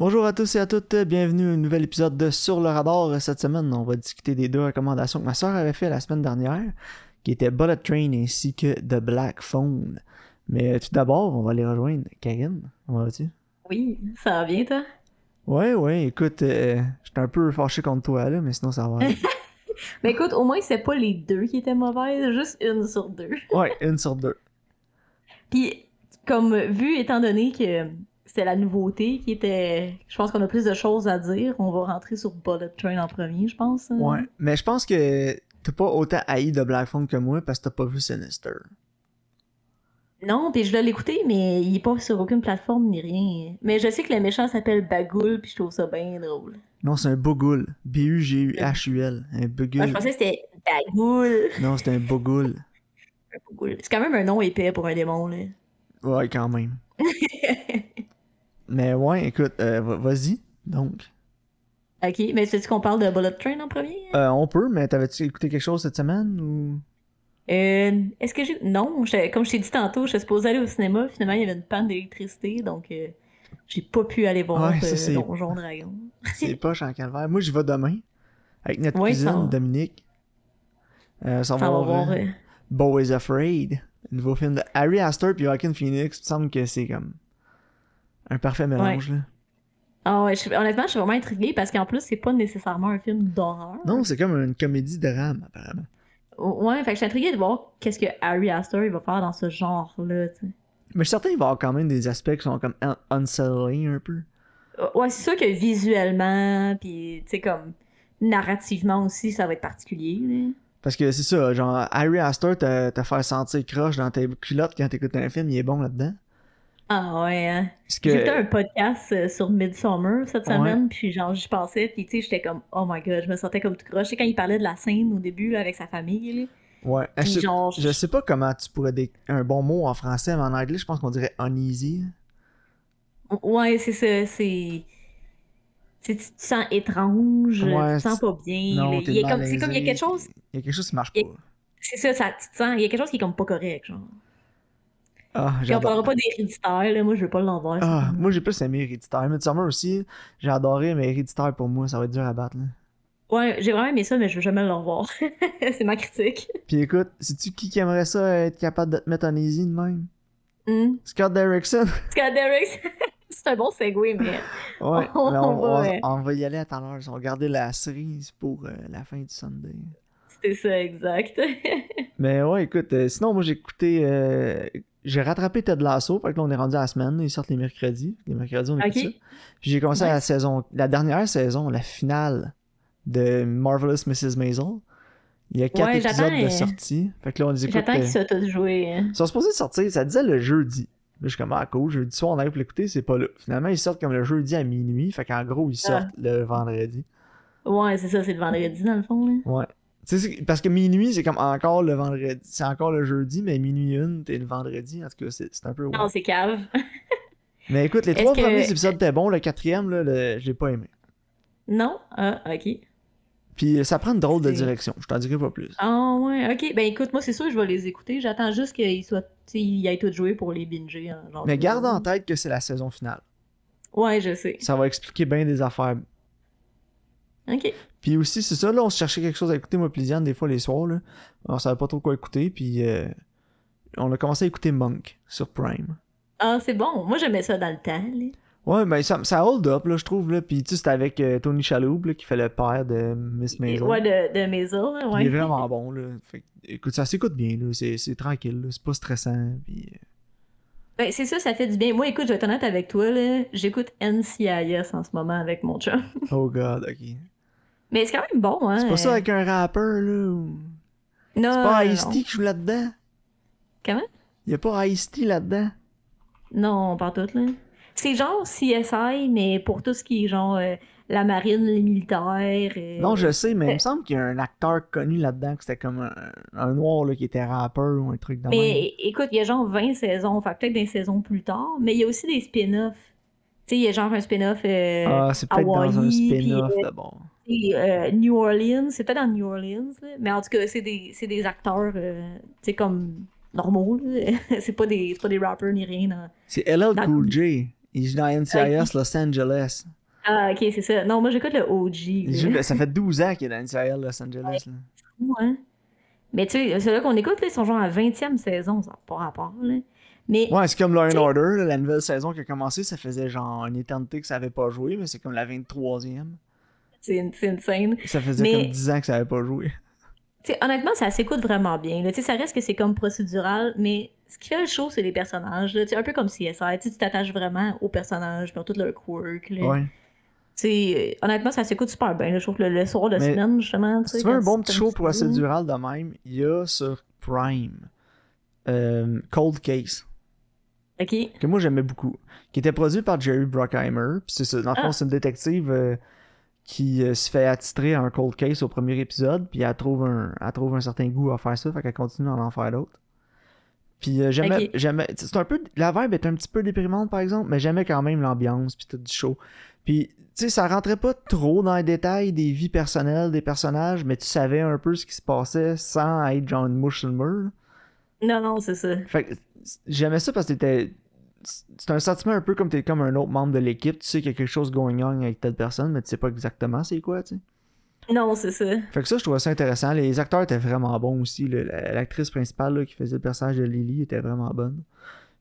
Bonjour à tous et à toutes, bienvenue à un nouvel épisode de Sur le radar. Cette semaine, on va discuter des deux recommandations que ma soeur avait fait la semaine dernière, qui étaient Bullet Train ainsi que The Black Phone. Mais tout d'abord, on va les rejoindre. Karine, comment vas-tu? Oui, ça va bien, toi? Ouais, ouais, écoute, euh, j'étais un peu fâché contre toi, là, mais sinon ça va. mais écoute, au moins, c'est pas les deux qui étaient mauvaises, juste une sur deux. ouais, une sur deux. Puis, comme vu, étant donné que c'était la nouveauté qui était. Je pense qu'on a plus de choses à dire. On va rentrer sur Bullet Train en premier, je pense. Ouais, mais je pense que t'as pas autant haï de Black Phone que moi parce que t'as pas vu Sinister. Non, puis je dois l'écouter, mais il est pas sur aucune plateforme ni rien. Mais je sais que le méchant s'appelle Bagoul, puis je trouve ça bien drôle. Non, c'est un Bogoul. B-U-G-U-H-U-L. Un Bogoul. je pensais que c'était Bagoul. Non, c'est un Bogoul. C'est quand même un nom épais pour un démon, là. Ouais, quand même. mais ouais, écoute, euh, vas-y, donc. Ok, mais c'est-tu qu'on parle de Bullet Train en premier? Euh, on peut, mais t'avais-tu écouté quelque chose cette semaine ou? Euh, est-ce que j'ai. Non, comme je t'ai dit tantôt, je suis supposée aller au cinéma. Finalement, il y avait une panne d'électricité, donc euh, j'ai pas pu aller voir ouais, ça, euh, Donjon Dragon. c'est poche en calvaire. Moi, j'y vais demain avec notre cousine Dominique. Euh, ça va voir euh, Bo is Afraid, nouveau film de Harry Astor puis Joaquin Phoenix. Il me semble que c'est comme un parfait mélange. Ouais. Là. Ah ouais, je, honnêtement, je suis vraiment intriguée parce qu'en plus, c'est pas nécessairement un film d'horreur. Non, c'est comme une comédie drame, apparemment. Ouais, fait que je suis intriguée de voir qu'est-ce que Harry Astor il va faire dans ce genre-là, tu sais. Mais je suis certain qu'il va y avoir quand même des aspects qui sont comme un unsettling un peu. Ouais, c'est sûr que visuellement, puis tu sais, comme narrativement aussi, ça va être particulier. Parce que c'est ça, genre, Harry Astor te, te faire sentir croche dans tes culottes quand t'écoutes un film, il est bon là-dedans. Ah ouais, hein. Que... J'ai fait un podcast euh, sur Midsummer cette semaine, ouais. puis genre, j'y pensais, puis tu sais, j'étais comme, oh my god, je me sentais comme tout croche. Tu sais, quand il parlait de la scène au début, là, avec sa famille, là. Ouais. Je, genre, je sais pas comment tu pourrais dire un bon mot en français, mais en anglais, je pense qu'on dirait uneasy. Ouais, c'est ça, c'est. Tu te sens étrange, ouais, tu te sens pas bien. Non, il y a comme, c'est comme, il y a quelque chose. Il y a quelque chose qui marche pas. C'est ça, ça, tu te sens, il y a quelque chose qui est comme pas correct, genre. Ah, Puis on parlera pas d'héréditaire. Moi, je veux pas l'envers. Ah, moi, j'ai plus aimé héréditaire. Midsummer aussi, j'ai adoré, mais héréditaire pour moi, ça va être dur à battre, là. Ouais, j'ai vraiment aimé ça, mais je veux jamais le revoir. c'est ma critique. Puis écoute, sais-tu qui qui aimerait ça être capable de te mettre en easy de même? Mm. Scott Derrickson. Scott Derrickson. c'est un bon segue, mais. Ouais, on, mais on, on, va, on, va y aller à tout à l'heure. On va garder la cerise pour euh, la fin du Sunday. C'était ça, exact. mais ouais, écoute, euh, sinon, moi, j'ai écouté. Euh, j'ai rattrapé Ted Lasso, fait que là, on est rendu à la semaine. Ils sortent les mercredis. Les mercredis, on écoute okay. ça. Puis j'ai commencé Ouais. la saison, la dernière saison, la finale de Marvelous Mrs. Maisel. Il y a quatre Ouais, épisodes de euh, sortie. Fait que là, on les écoute. J'attends euh, qu'ils soient tous joués. hein. Ils sont supposés sortir, ça disait le jeudi. Là, je suis comme, ah cool, jeudi soir, on arrive pour l'écouter, c'est pas là. Finalement, ils sortent comme le jeudi à minuit. Fait qu'en gros, ils Ah. sortent le vendredi. Ouais, c'est ça, c'est le vendredi dans le fond. Là. Ouais. Parce que minuit, c'est comme encore le vendredi. C'est encore le jeudi, mais minuit une, t'es le vendredi. En tout cas, c'est un peu. Non, weird. c'est cave. Mais écoute, les trois que- premiers épisodes étaient bons. Le quatrième, là, le... je l'ai pas aimé. non? Ah, ok. Puis ça prend une drôle de direction. Je t'en dirai pas plus. Ah, ouais, ok. Ben écoute, moi, c'est sûr, je vais les écouter. J'attends juste qu'ils soient. Ils aient tout joué pour les binger. hein, genre Mais garde en tête que c'est la saison finale. Ouais, je sais. Ça va expliquer bien des affaires. Ok. Puis aussi, c'est ça, là, on se cherchait quelque chose à écouter, moi, Plisiane, des fois, les soirs, là. On savait pas trop quoi écouter, puis euh, on a commencé à écouter Monk sur Prime. Ah, c'est bon. Moi, j'aimais ça dans le temps. Là. Ouais, ben ça, ça hold up, là, je trouve, là. Puis tu sais, c'était avec euh, Tony Chaloub, là, qui fait le père de Miss Maisel. Ouais, de, de Maisel. Ouais. Il est vraiment bon, là. Fait écoute, ça s'écoute bien, là. C'est, c'est tranquille, là. C'est pas stressant, puis... euh, Ben, c'est ça, ça fait du bien. Moi, écoute, je vais être honnête avec toi. là. J'écoute NCIS en ce moment avec mon chum. Oh god, ok. Mais c'est quand même bon, hein. C'est pas ça euh, avec un rappeur, là. Non. C'est pas. Ice-T qui joue là-dedans? Comment? Y a pas Ice-T là-dedans? Non, pas tout, là. C'est genre CSI, mais pour tout ce qui est genre euh, la marine, les militaires. euh, Non, je sais, mais il me semble qu'il y a un acteur connu là-dedans, que c'était comme un, un noir, là, qui était rappeur ou un truc même. Mais écoute, il y a genre 20 saisons, fait peut-être des saisons plus tard, mais il y a aussi des spin-offs. Tu sais, il y a genre un spin-off euh, Ah, c'est peut-être dans un spin-off d'abord. Euh, New Orleans, c'est peut-être dans New Orleans, là. mais en tout cas, c'est des, des acteurs, euh, tu sais, comme normaux, c'est pas des, pas des rappers ni rien. C'est LL Cool J. Il joue dans NCIS Los Angeles. Ah, ok, c'est ça. Non, moi j'écoute le OG. ça fait 12 ans qu'il est dans NCIS Los Angeles. Là. Ouais. Mais tu sais, c'est là qu'on écoute, là, ils sont genre à 20e saison, ça n'a pas rapport. Là. Mais, ouais, c'est comme Law Order, la nouvelle saison qui a commencé, ça faisait genre une éternité que ça avait pas joué, mais c'est comme la 23e. C'est insane. Ça faisait comme 10 ans que ça avait pas joué. honnêtement, ça s'écoute vraiment bien. Là. Ça reste que c'est comme procédural, mais ce qui fait le show, c'est les personnages. Là. Un peu comme CSI. Tu t'attaches vraiment aux personnages, pour tout leur quirk. Là. Ouais. T'sais, honnêtement, ça s'écoute super bien. Je trouve que le, soir de semaine, justement. Si tu veux un bon petit show procédural de même, il y a sur Prime euh, Cold Case. Ok. Que moi j'aimais beaucoup. Qui était produit par Jerry Bruckheimer. Puis c'est ça. Dans le fond, ah. c'est une détective euh, qui euh, se fait attitrer à un cold case au premier épisode. Puis elle trouve un, elle trouve un certain goût à faire ça. Fait qu'elle continue à en faire d'autres. Puis j'aimais, c'est un peu, la vibe est un petit peu déprimante par exemple, mais j'aimais quand même l'ambiance puis tout du show. Puis tu sais, ça rentrait pas trop dans les détails des vies personnelles des personnages, mais tu savais un peu ce qui se passait sans être genre une mouche sur le mur. Non, non, c'est ça. Fait que j'aimais ça parce que t'étais. C'est un sentiment un peu comme t'es comme un autre membre de l'équipe. Tu sais qu'il y a quelque chose going on avec telle personne, mais tu sais pas exactement c'est quoi, tu sais. Non, c'est ça. Fait que ça, je trouvais ça intéressant. Les acteurs étaient vraiment bons aussi. L'actrice principale qui faisait le personnage de Lily était vraiment bonne.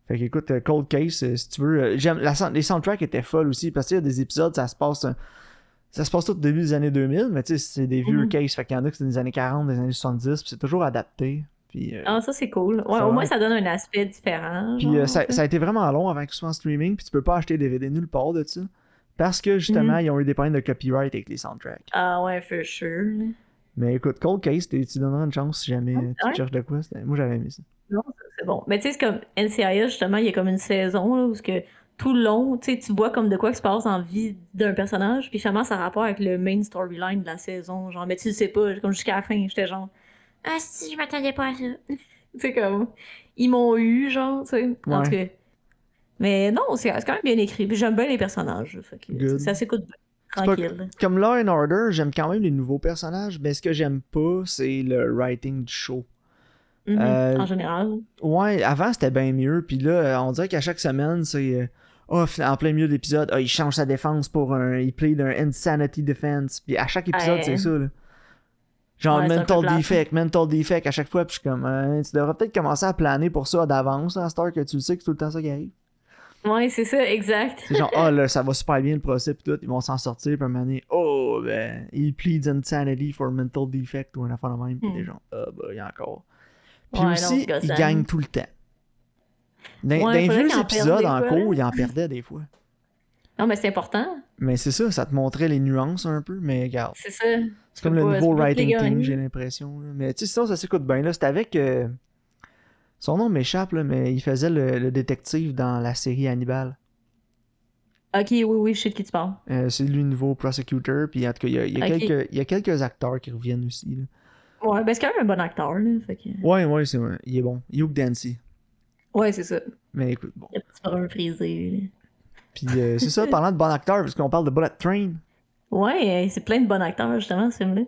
Fait qu'écoute, euh, Cold Case, euh, si tu veux. Euh, j'aime, les soundtracks étaient folles aussi, parce qu'il y a des épisodes, ça se passe. Ça se passe tout au début des années 2000, mais tu sais, c'est des vieux mm cases. Fait qu'il y en a qui c'est des années 40, des années 70, puis c'est toujours adapté. Puis, ah, ça c'est cool. Ouais, au moins ça donne un aspect différent. Puis ça, ça, a été vraiment long avant que ce soit en streaming, puis tu peux pas acheter DVD nulle part de ça. Parce que justement, mhm. ils ont eu des problèmes de copyright avec les soundtracks. Ah ouais, for sure. Mais écoute, Cold Case, tu donneras une chance si jamais tu cherches de quoi. Moi j'avais aimé ça. Non, c'est bon. Mais tu sais, c'est comme NCIS, justement, il y a comme une saison là, où que tout le long, tu vois comme de quoi se passe en vie d'un personnage, puis finalement, ça a rapport avec le main storyline de la saison. Genre, mais tu le sais pas, comme jusqu'à la fin, j'étais genre, ah si, je m'attendais pas à ça. tu sais, comme, ils m'ont eu, genre, tu sais. En tout cas. Mais non, c'est quand même bien écrit. Puis j'aime bien les personnages. Fait que, ça s'écoute bien. Tranquille. comme Law and Order, j'aime quand même les nouveaux personnages, mais ce que j'aime pas, c'est le writing du show. Mm-hmm. Euh, en général. Ouais, avant c'était bien mieux. Puis là, on dirait qu'à chaque semaine, c'est. Euh, oh, en plein milieu de l'épisode, oh, il change sa défense pour un. Il play d'un Insanity Defense. Puis à chaque épisode, c'est ça. Là. Genre mental defect, mental defect à chaque fois. Puis je suis comme, hein, tu devrais peut-être commencer à planer pour ça d'avance, à Star, que tu le sais que c'est tout le temps ça qui arrive. Ouais, c'est ça, exact. C'est genre, oh là, ça va super bien le procès, puis tout, ils vont s'en sortir, puis à un moment oh, ben, il pleads insanity for mental defect ou un affaire de même, puis les gens, ah, bah, il y a encore. Puis aussi, il gagne tout le temps. Dans, les vieux épisodes en cours, il en perdait des fois. Non, mais c'est important. Mais c'est ça, ça te montrait les nuances un peu, mais regarde. C'est ça. C'est comme le nouveau writing team, j'ai l'impression. Mais tu sais, sinon, ça s'écoute bien. Là, c'était avec. Euh, son nom m'échappe, mais il faisait le, détective dans la série Hannibal. Ok, oui, oui, je sais de qui tu parles. Euh, c'est lui le nouveau prosecutor, puis en tout cas, il y a, il y a quelques, il y a quelques acteurs qui reviennent aussi. Là. Ouais, ben c'est quand même un bon acteur, là. Fait que... Ouais, ouais, c'est vrai. Il est bon. Hugh Dancy. Ouais, c'est ça. Mais écoute, bon. Il a petit peu frisé. Puis euh, c'est ça, parlant de bon acteur, parce qu'on parle de Bullet Train. Ouais, euh, c'est plein de bons acteurs, justement, ce film-là.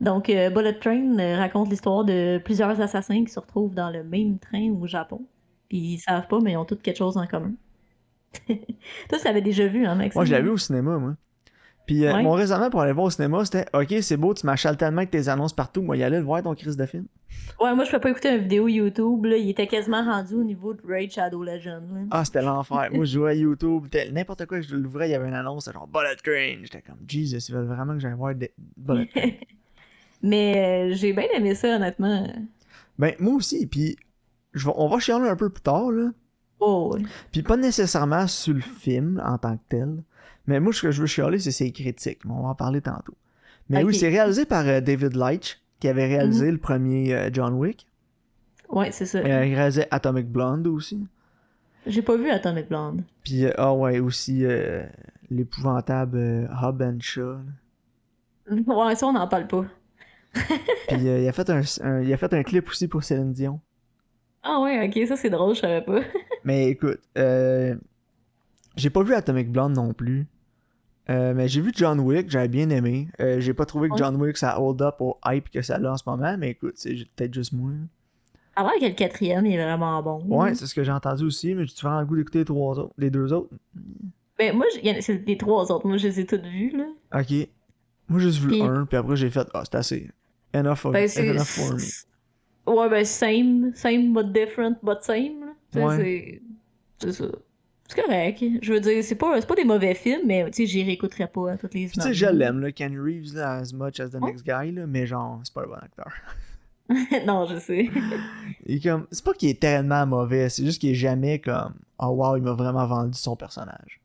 Donc, euh, Bullet Train raconte l'histoire de plusieurs assassins qui se retrouvent dans le même train au Japon. Puis ils savent pas, mais ils ont tous quelque chose en commun. Toi, tu l'avais déjà vu, hein, Maxime? Moi, je l'avais vu au cinéma, moi. Puis euh, mon raisonnement pour aller voir au cinéma, c'était Ok, c'est beau, tu m'achales tellement avec tes annonces partout, moi, y aller le voir ton crise de film. Ouais, moi, je peux pas écouter une vidéo YouTube, là, il était quasiment rendu au niveau de Raid Shadow Legend. Ah, c'était l'enfer. moi, je jouais à YouTube, n'importe quoi que je l'ouvrais, il y avait une annonce, genre Bullet Train. J'étais comme Jesus, ils veulent vraiment que j'aille voir des... Bullet. Mais euh, j'ai bien aimé ça, honnêtement. Ben, moi aussi, puis on va chialer un peu plus tard, là. Oh. Puis pas nécessairement sur le film en tant que tel. Mais moi, ce que je veux chialer, c'est ses critiques. On va en parler tantôt. Mais oui, c'est réalisé par euh, David Leitch, qui avait réalisé mhm. le premier euh, John Wick. Ouais, c'est ça. Il a réalisé Atomic Blonde aussi. J'ai pas vu Atomic Blonde. Puis, euh, ah ouais, aussi l'épouvantable Hub and Shaw. Ouais, ça, on n'en parle pas. Puis, il, a fait un, il a fait un clip aussi pour Céline Dion. Ah ouais, ok, ça c'est drôle, je savais pas. Mais écoute, j'ai pas vu Atomic Blonde non plus. Euh, mais j'ai vu John Wick, j'avais bien aimé. Euh, j'ai pas trouvé que John Wick ça hold up au hype que ça a en ce moment, mais écoute, c'est peut-être juste moi. Alors que le quatrième il est vraiment bon. Ouais, c'est ce que j'ai entendu aussi, mais j'ai vraiment le goût d'écouter les trois autres, les deux autres? Ben, moi, c'est les trois autres. Moi, je les ai toutes vues, là. Ok. Moi, j'ai juste vu Puis- un, puis après, j'ai fait, ah, c'est assez. Enough, of, Ben, enough for me. Ouais, ben, same, same, but different, but same, là. Tu Ouais. C'est ça. C'est correct. Je veux dire, c'est pas, pas des mauvais films, mais, tu sais, j'y réécouterais pas à toutes les Puis, tu semaines. sais, je l'aime, là, Kenny Reeves, là, as much as the Oh. next guy, là, mais genre, c'est pas un bon acteur. non, je sais. Est comme, c'est pas qu'il est tellement mauvais, c'est juste qu'il est jamais comme, oh wow, il m'a vraiment vendu son personnage.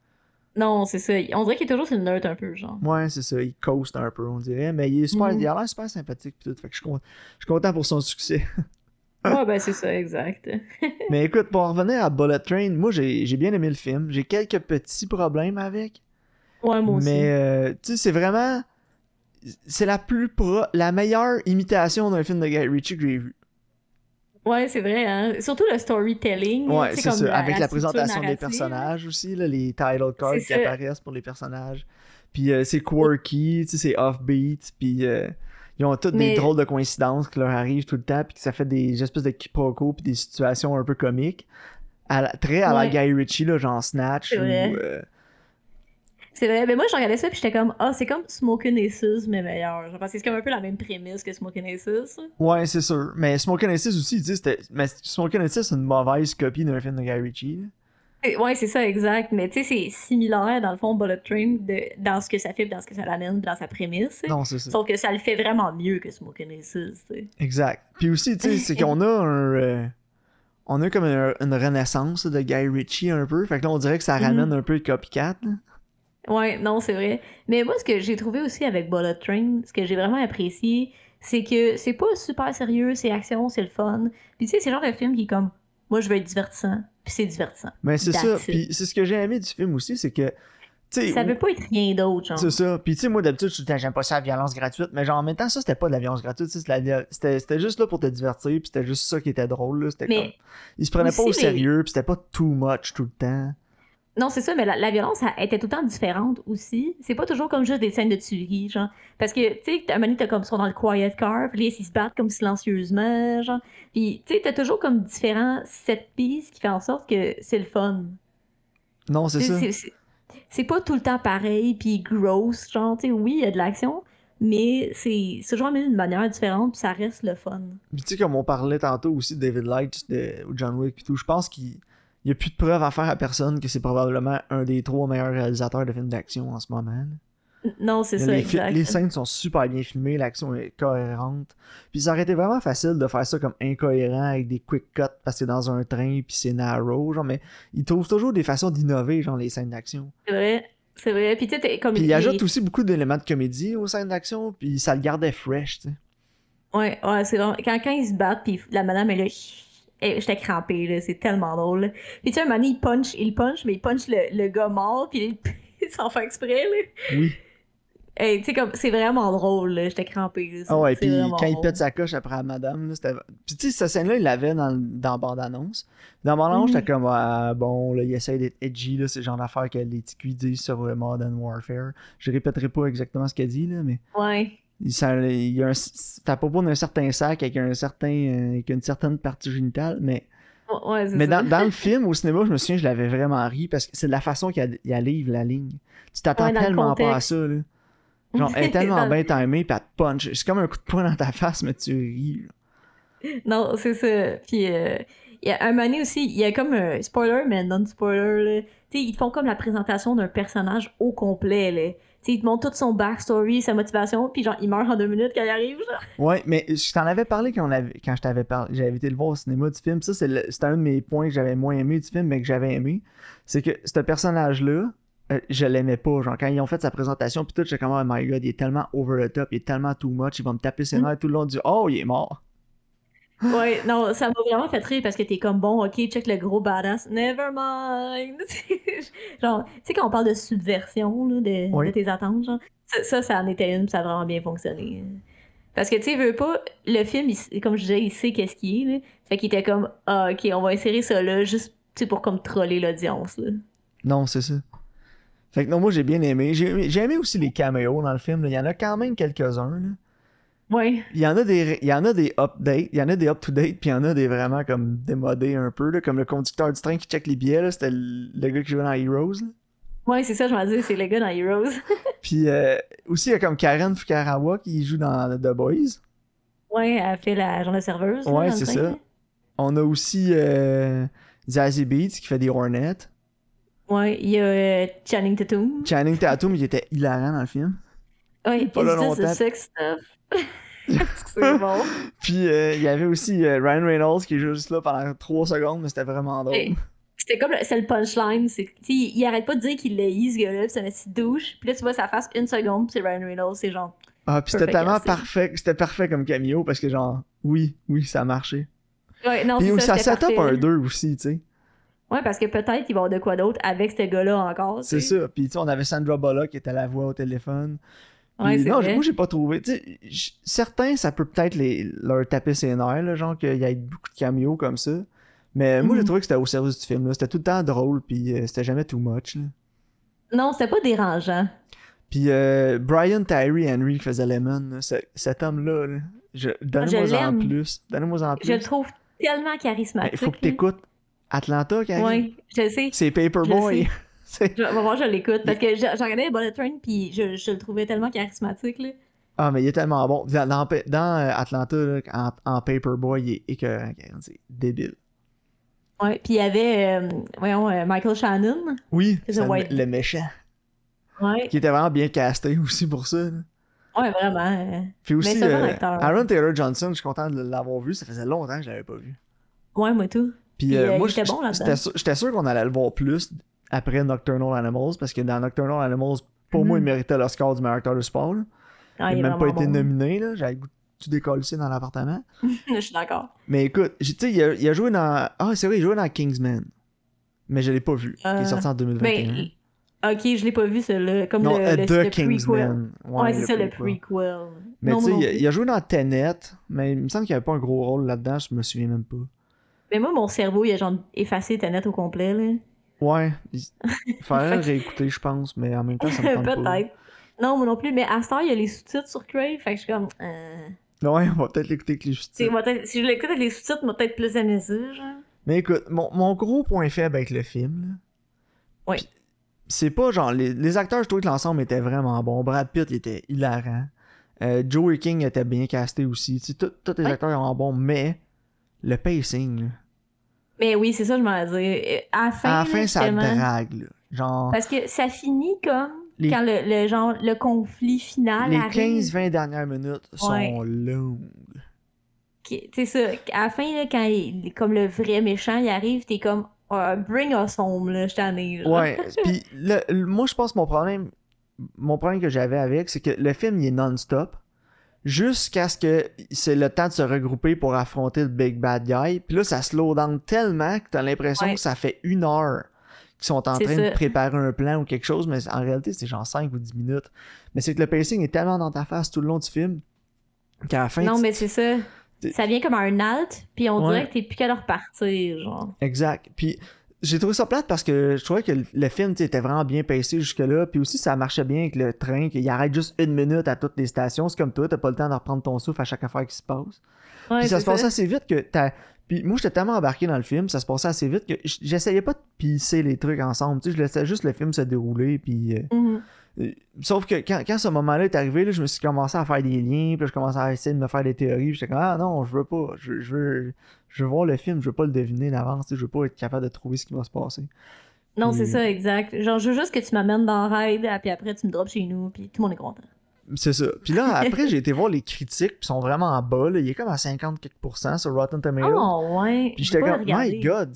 Non, c'est ça. On dirait qu'il est toujours sur le nerd un peu, genre. Ouais, c'est ça, il coast un peu, on dirait, mais il est super, Mhm. il a l'air super sympathique, pis tout, fait que je suis content pour son succès. Ouais, ben, c'est ça, exact. mais écoute, pour en revenir à Bullet Train, moi, j'ai j'ai bien aimé le film, j'ai quelques petits problèmes avec, Ouais, moi aussi. mais, euh, tu sais, c'est vraiment, c'est la plus pro, la meilleure imitation d'un film de Guy Ritchie que j'ai vu. Ouais, c'est vrai, hein. Surtout le storytelling. Ouais, c'est ça. Avec la, présentation des personnages aussi, là, les title cards qui ça. apparaissent pour les personnages. Puis euh, c'est quirky, tu sais, c'est offbeat, puis euh, ils ont toutes des drôles de coïncidences qui leur arrivent tout le temps, puis que ça fait des espèces de quiproquos, puis des situations un peu comiques. À la- très à Ouais. la Guy Ritchie, là, genre Snatch, C'est ou... vrai. euh, C'est vrai, mais moi je regardais ça puis j'étais comme ah c'est comme Smoking Aces mais meilleur. Genre, parce que c'est comme un peu la même prémisse que Smoking Aces. Ouais, c'est sûr. Mais Smoking Aces aussi, tu sais, c'était... Mais Smoking Aces, c'est une mauvaise copie d'un film de Guy Ritchie, là. Ouais c'est ça exact, mais tu sais c'est similaire dans le fond Bullet Train de, dans ce que ça fait, dans ce que ça l'amène, dans sa prémisse. Non, c'est ça. Sauf que ça le fait vraiment mieux que Smoking Aces. Exact. Puis aussi, tu sais, c'est qu'on a un. euh, on a comme un- une renaissance de Guy Ritchie un peu. Fait que là, on dirait que ça Mhm. ramène un peu le copycat. là. Ouais, non, c'est vrai. Mais moi, ce que j'ai trouvé aussi avec Bullet Train, ce que j'ai vraiment apprécié, c'est que c'est pas super sérieux, c'est action, c'est le fun. Puis tu sais, c'est le genre de film qui est comme, moi, je veux être divertissant, puis c'est divertissant. Mais c'est ça. Puis c'est ce que j'ai aimé du film aussi, c'est que. Tu sais. Ça veut pas être rien d'autre, genre. C'est ça. Puis tu sais, moi d'habitude, je j'aime pas ça la violence gratuite. Mais genre en même temps, ça, c'était pas de la violence gratuite. c'était juste là pour te divertir. Puis c'était juste ça qui était drôle. là. C'était Mais comme. Il se prenait pas au sérieux. Puis c'était pas too much tout le temps. Non, c'est ça, mais la, la violence, elle était tout le temps différente aussi. C'est pas toujours comme juste des scènes de tuerie, genre. Parce que, tu sais, à un moment donné, t'as comme, ils sont dans le quiet car, puis ils se battent comme silencieusement, genre. Puis, tu sais, t'as toujours comme différents set pieces qui fait en sorte que c'est le fun. Non, c'est ça. c'est- pas tout le temps pareil, puis gross, genre, tu sais, oui, il y a de l'action, mais c'est c'est toujours amené d'une manière différente, puis ça reste le fun. Puis tu sais, comme on parlait tantôt aussi de David Leitch de, John Wick et tout, je pense qu'il n'y a plus de preuves à faire à personne que c'est probablement un des trois meilleurs réalisateurs de films d'action en ce moment. Non, c'est Les, ça, exact. les scènes sont super bien filmées, l'action est cohérente. Puis ça aurait été vraiment facile de faire ça comme incohérent avec des quick cuts parce que c'est dans un train puis c'est narrow, genre, mais ils trouvent toujours des façons d'innover, genre les scènes d'action. C'est vrai, c'est vrai. Puis tu sais, comme... Puis ils les- ajoutent aussi beaucoup d'éléments de comédie aux scènes d'action, puis ça le gardait fresh, tu sais. Ouais, ouais, c'est vraiment... Quand, quand ils se battent, puis la madame est là... eh, J'étais crampée, là, c'est tellement drôle. Puis tu sais, un moment donné, il punch, il punch, mais il punch le, le gars mort, puis il, s'en fait exprès, là. Oui. Hey, tu sais, comme, c'est vraiment drôle, là, j'étais crampée. Ah ouais, c'est puis quand il pète sa coche après la madame, là, c'était. Puis tu sais, cette scène-là, il l'avait dans, dans la bande-annonce. Dans bande-annonce, Mhm. j'étais comme, ah, bon, là, il essaie d'être edgy, là, c'est le genre d'affaire que les TQ disent sur euh, Modern Warfare. Je répéterai pas exactement ce qu'elle dit, là, mais Ouais. Il, ça, il y a un. T'as pas d'un certain sac avec un certain. euh, avec une certaine partie génitale, mais. Ouais, Mais ça. dans, dans le film, au cinéma, je me souviens, je l'avais vraiment ri parce que c'est de la façon qu'il il livre la ligne. Tu t'attends Ouais, tellement pas à ça, là. Genre, elle est tellement bien timée, pis elle te punch. C'est comme un coup de poing dans ta face, mais tu ris. là. Non, c'est ça. Puis, euh, il y a un moment donné aussi, il y a comme un spoiler, mais non-spoiler, là. Tu sais, ils te font comme la présentation d'un personnage au complet, là. Sais, ils te montrent toute son backstory, sa motivation, puis genre, il meurt en deux minutes quand il arrive, genre. Ouais, mais je t'en avais parlé quand, on avait, quand je t'avais parlé. J'avais été le voir au cinéma du film. Ça, c'était un de mes points que j'avais moins aimé du film, mais que j'avais aimé. C'est que ce personnage-là, euh, je l'aimais pas. Genre, quand ils ont fait sa présentation, puis tout, j'étais comme, oh my god, il est tellement over the top, il est tellement too much, il va me taper ses Mm. nerfs tout le long du. Oh, il est mort. Ouais, non, ça m'a vraiment fait rire parce que t'es comme bon, ok, check le gros badass, never mind. genre, tu sais, quand on parle de subversion là, de, Oui. de tes attentes, genre, ça, ça, ça en était une, puis ça a vraiment bien fonctionné. Parce que, tu sais, veux pas, le film, il- comme je disais, il sait qu'est-ce qu'il est, là. Fait qu'il était comme, ah, ok, on va insérer ça là, juste, pour comme troller l'audience. Non, c'est ça. Fait que non, moi, j'ai bien aimé. J'ai aimé aussi les caméos dans le film. là. Il y en a quand même quelques-uns. Ouais. Il y en a des, il y en a des updates, il y en a des up-to-date, puis il y en a des vraiment comme démodés un peu, là, comme le conducteur du train qui check les billets, c'était le, gars qui jouait dans Heroes. là. Ouais, c'est ça, je m'en dis, c'est le gars dans Heroes. Puis euh, aussi, il y a comme Karen Fukawa qui joue dans The Boys. ouais, elle fait la genre de serveuse. Ouais, c'est ça. On a aussi euh, Zazie Beats qui fait des Hornets. Ouais, il y a euh, Channing Tatum. Channing Tatum, il était hilarant dans le film. Ouais, pas là longtemps. sex stuff. C'est bon. Puis euh, il y avait aussi euh, Ryan Reynolds qui est juste là pendant 3 secondes, mais c'était vraiment drôle. C'était comme le, c'est le punchline, c'est il, il arrête pas de dire qu'il l'a eu ce gars-là, c'est une petite douche, puis là tu vois sa face une seconde, puis c'est Ryan Reynolds, c'est genre Ah, puis c'était tellement parfait, c'était parfait comme cameo parce que genre, oui, oui, ça a marché. Ouais, non, Puis ça, ça, c'était set up parfait. un 2 aussi, tu sais. Ouais, parce que peut-être qu'il va y avoir de quoi d'autre avec ce gars-là encore. C'est ça. Puis tu sais, on avait Sandra Bullock qui était la voix au téléphone. Ouais, non, vrai. moi j'ai pas trouvé. Certains, ça peut peut-être les, leur taper ses nerfs, là, genre qu'il y ait beaucoup de cameos comme ça. Mais moi j'ai Mhm. trouvé que c'était au service du film. C'était tout le temps drôle, puis euh, c'était jamais too much. Là. Non, c'était pas dérangeant. Puis euh, Brian Tyree Henry qui faisait Lemon, là, ce- cet homme-là, là, je- donnez-moi en plus. Donnez-moi en plus. Je le trouve tellement Ben, charismatique. Il faut que t'écoutes Atlanta, Karine. Ouais, je sais. C'est Paperboy. Je C'est- Je, va voir, je l'écoute. Parce que j'ai j'ai regardé Bullet Train, puis je, je le trouvais tellement charismatique. Là. ah, mais il est tellement bon. Dans, dans, dans, euh, Atlanta, là, en, en Paperboy, il est écœurant, Karine. C'est débile. Ouais, puis il y avait, euh, voyons, euh, Michael Shannon. Oui, le, méchant. Ouais, Qui était vraiment bien casté aussi pour ça. là. ouais vraiment. Puis aussi, bon euh. Aaron Taylor Johnson, je suis content de l'avoir vu. Ça faisait longtemps que je l'avais pas vu. Ouais, moi tout. Puis euh, moi, bon j'étais sûr, j'étais sûr qu'on allait le voir plus après Nocturnal Animals. Parce que dans Nocturnal Animals, pour moi, il Mhm. méritait le score du meilleur acteur de sport. là. Ah, il il n'a même pas été bon. nominé. là. J'avais tout décoller dans l'appartement. je suis d'accord. Mais écoute, tu sais, il, a- il a joué dans. Ah, c'est vrai, il jouait dans Kingsman. Mais je l'ai pas vu. Euh, est sorti en 2021. Ben, ok, je l'ai pas vu celui-là. Comme non, le, euh, le, The le prequel. Kingsman. Ouais, c'est ça, le prequel. Mais tu sais, il, a- il joué dans Tenet, mais il me semble qu'il n'y avait pas un gros rôle là-dedans, je me souviens même pas. Mais moi, mon cerveau, il a genre effacé Tenet au complet. Là. Ouais, il faudrait le réécouter, je pense, mais en même temps, ça me tente pas. Peut-être. Non, moi non plus. Mais à ce temps, il y a les sous-titres sur Crave. Fait que je suis comme. Euh... Ouais, on va peut-être l'écouter avec les sous-titres. si je l'écoute avec les sous-titres, moi, peut-être plus ça. Genre. Mais écoute, mon, mon gros point faible avec le film, là, Oui. c'est pas genre. Les, les acteurs, je trouvais que l'ensemble était vraiment bon. Brad Pitt, il était hilarant. Euh, Joey King était bien casté aussi. Tous les acteurs étaient bons, mais le pacing, là, Mais oui, c'est ça, je m'en dire. Euh, À la fin, à la là, fin, ça drague. Là. Genre, Parce que ça finit comme Les- quand le, le genre le conflit final les arrive. 15-20 dernières minutes sont Ouais. longues. sais ça, à la fin, là, quand il, comme le vrai méchant, il arrive, t'es comme Ah, Bring us home, là, je t'en ai. Ouais, puis moi je pense que mon problème mon problème que j'avais avec c'est que le film il est non-stop jusqu'à ce que c'est le temps de se regrouper pour affronter le big bad guy. Puis là ça slow down tellement que t'as l'impression Ouais. que ça fait une heure qu'ils sont en train de préparer un plan ou quelque chose, mais en réalité c'est genre 5 ou 10 minutes. Mais c'est que le pacing est tellement dans ta face tout le long du film qu'à la fin Non, mais c'est ça. Ça vient comme un alt, puis on Ouais. dirait que t'es plus qu'à leur repartir, genre. Exact. Puis j'ai trouvé ça plate parce que je trouvais que le- le film était vraiment bien pacé jusque-là. Puis aussi, ça marchait bien avec le train, qu'il arrête juste une minute à toutes les stations. C'est comme toi, t'as pas le temps de reprendre ton souffle à chaque affaire qui se passe. Ouais, Puis ça se passait assez vite que t'as. Puis moi, j'étais tellement embarqué dans le film, ça se passait assez vite que j'essayais pas de pisser les trucs ensemble. Tu sais, je laissais juste le film se dérouler. Puis. euh, Mhm. euh, Sauf que quand, quand ce moment-là est arrivé, là, je me suis commencé à faire des liens, puis je commençais à essayer de me faire des théories. J'étais comme, ah non, je veux pas. Je, je veux, je veux voir le film, je veux pas le deviner d'avance. Je veux pas être capable de trouver ce qui va se passer. Non, c'est ça, exact. Genre, je veux juste que tu m'amènes dans Raid, puis après tu me drops chez nous, puis tout le monde est content. C'est ça. Puis là, après, j'ai été voir les critiques, puis ils sont vraiment en bas. là. Il est comme à 50 quelques sur Rotten Tomatoes. Oh, ouais. puis j'étais comme, my god,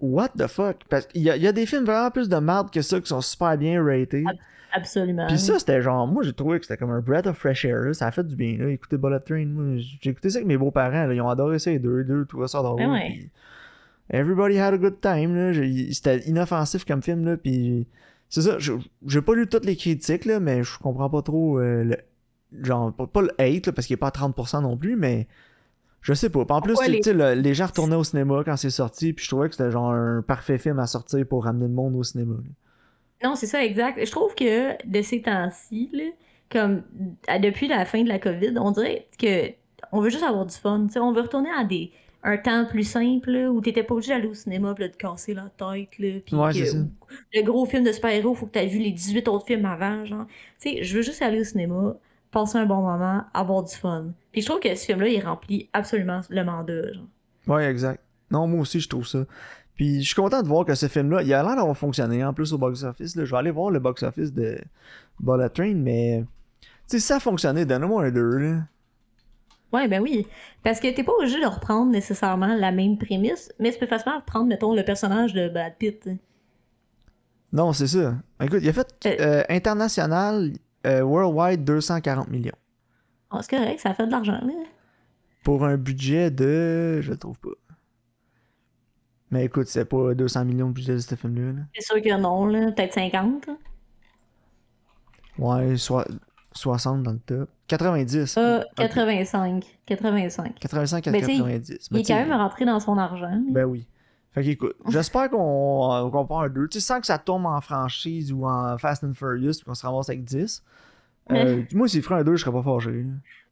what the fuck? Parce qu'il y, y a des films vraiment plus de merde que ça qui sont super bien ratés. Absolument. Puis ça, c'était genre, moi j'ai trouvé que c'était comme un breath of fresh air. là. Ça a fait du bien. Là. Écoutez Bullet Train, j'ai écouté ça avec mes beaux-parents. Ils ont adoré ça, les deux. Les deux trouvaient ça drôle. Ah ouais. puis Everybody had a good time. là. C'était inoffensif comme film. Là, puis c'est ça. J'ai pas lu toutes les critiques, là, mais je comprends pas trop euh, le. Genre, pas, le hate, là, parce qu'il est pas à 30% non plus, mais. Je sais pas. Puis En plus, les- sais, le- les gens retournaient au cinéma quand c'est sorti, puis je trouvais que c'était genre un parfait film à sortir pour ramener le monde au cinéma. là. Non, c'est ça, exact. Je trouve que de ces temps-ci, comme depuis la fin de la COVID, on dirait que on veut juste avoir du fun. tu on veut retourner à des un temps plus simple là, où t'étais pas obligé d'aller au cinéma là, de casser la tête. Là, pis Ouais, que- c'est ça. Le gros film de super-héros, faut que t'aies vu les 18 autres films avant. genre. Tu sais, je veux juste aller au cinéma, passer un bon moment, avoir du fun. Puis je trouve que ce film-là, il remplit absolument le mandat. Genre. Ouais, exact. Non, moi aussi, je trouve ça. Puis je suis content de voir que ce film-là, il a l'air d'avoir fonctionné en plus au box-office. Je vais aller voir le box-office de Bullet Train, mais. Tu sais, si ça a fonctionné, donne-moi un 2, là. Ouais, ben oui. Parce que t'es pas obligé de reprendre nécessairement la même prémisse, mais tu peux facilement reprendre, mettons, le personnage de Brad Pitt. Non, c'est ça. Écoute, il a fait Euh. euh, international, euh, worldwide, 240 millions. Ah, c'est correct, ça fait de l'argent, là. Pour un budget de. Je le trouve pas. Mais écoute, c'est pas 200 millions de budget de ce film-là. là. C'est sûr que non, là. Peut-être 50. là. Ouais, soit 60 dans le top. 90. Euh, Ok. 85. 85. 85 à Mais tu sais, 90. Il Mais est quand même rentré dans son argent. Ben oui. Fait qu'écoute, j'espère qu'on euh, qu'on part un 2. Tu sais, sans que ça tombe en franchise ou en Fast and Furious puis qu'on se ramasse avec 10. Euh, moi, s'il ferait un 2, je serais pas fâché. là.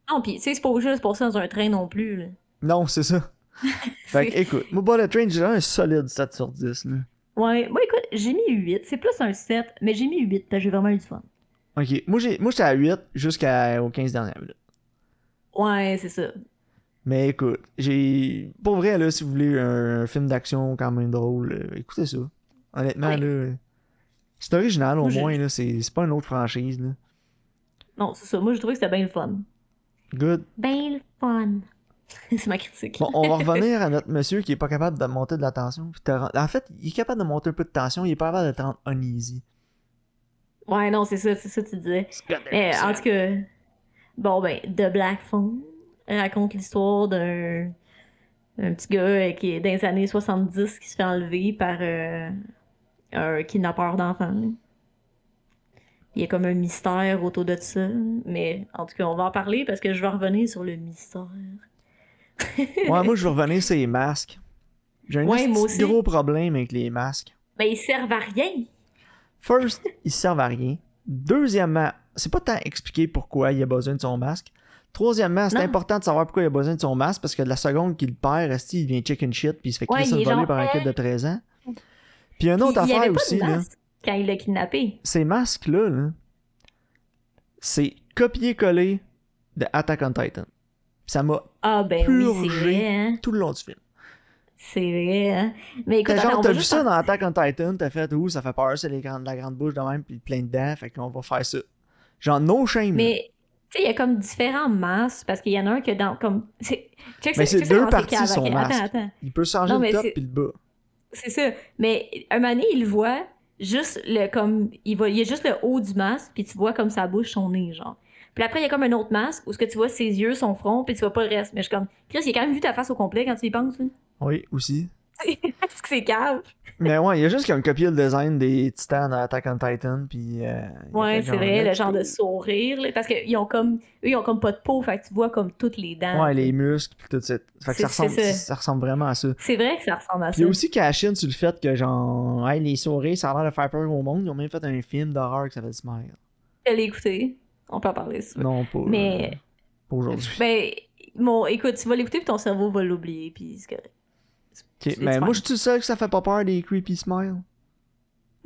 Non, pis tu sais, c'est pas de se passer dans un train non plus, là. Non, c'est ça. Fait que, écoute, moi, Bullet Train, j'ai un solide 7 sur 10. Là. Ouais, moi écoute, j'ai mis 8. C'est plus un 7, mais j'ai mis 8 parce que j'ai vraiment eu du fun. Ok, moi, j'ai- moi j'étais à 8 jusqu'aux 15 dernières minutes. Ouais, c'est ça. Mais écoute, j'ai. Pour vrai, là, si vous voulez un, film d'action quand même drôle, euh, écoutez ça. Honnêtement, Ouais. là. C'est original au Moi, moins, là. C'est c'est pas une autre franchise, là. Non, c'est ça. Moi, je trouvais que c'était bien le fun. Good. Ben le fun. c'est ma critique. Bon, on va revenir à notre monsieur qui est pas capable de monter de la tension. En fait, il est capable de monter un peu de tension, il est pas capable de te rendre uneasy. Ouais, non, c'est ça, c'est ça que tu disais. Mais en tout cas, bon ben, The Black Phone raconte l'histoire d'un un petit gars euh, qui est dans les années 70 qui se fait enlever par euh, un kidnappeur d'enfants. Il y a comme un mystère autour de ça, mais en tout cas, on va en parler parce que je vais revenir sur le mystère. Ouais, moi, je veux revenir sur les masques. J'ai un Ouais, gros problème avec les masques. Mais ils servent à rien. First, ils servent à rien. Deuxièmement, c'est pas tant expliquer pourquoi il a besoin de son masque. Troisièmement, c'est important de savoir pourquoi il a besoin de son masque parce que de la seconde qu'il perd, il devient chicken shit puis il se fait crisser par un euh, kid de 13 ans. Puis une autre Puis il y affaire avait pas aussi, de là, quand il l'a kidnappé. ces masques-là, là, c'est copier-coller de Attack on Titan. Ça m'a Ah ben oui, c'est vrai, hein. tout le long du film. C'est vrai, hein. Mais écoute, genre, t'as vu ça dans Attack on Titan, t'as fait, ouh, ça fait peur, c'est les grandes, la grande bouche de même, puis plein de dents, fait qu'on va faire ça. Genre, no shame. Mais tu sais, il y a comme différents masques parce qu'il y en a un que dans comme check Mais c'est deux parties, son masque. Attends, attends. Il peut changer Non, le top c'est- puis le bas. C'est ça. Mais un moment donné, il le voit juste le comme il voit il y a juste le haut du masque puis tu vois comme sa bouche son nez genre. Puis après il y a comme un autre masque où ce que tu vois ses yeux, son front puis tu vois pas le reste. Mais je suis comme Chris, il a quand même vu ta face au complet quand tu y penses. là. Oui, aussi. Est-ce que c'est cave Mais ouais, il y a juste comme copié le design des titans dans Attack on Titan, puis. euh, Ouais, c'est vrai, le genre de sourire là, parce que ils ont comme eux ils ont comme pas de peau, fait que tu vois comme toutes les dents. Ouais, les muscles, puis tout ça. Fait que ça ressemble, ça. ça ressemble vraiment à ça. C'est vrai que ça ressemble à Puis ça. il y a aussi Cashin sur le fait que, genre, hey, les souris, ça a l'air de faire peur au monde. Ils ont même fait un film d'horreur qui s'appelle Smile. Je l'ai écouté. On peut en parler ça. Non, pas, Mais- euh, pas aujourd'hui. Ben, bon, écoute, tu vas l'écouter puis ton cerveau va l'oublier, puis c'est correct. Ok, mais moi, je suis seul que ça fait pas peur des creepy smiles.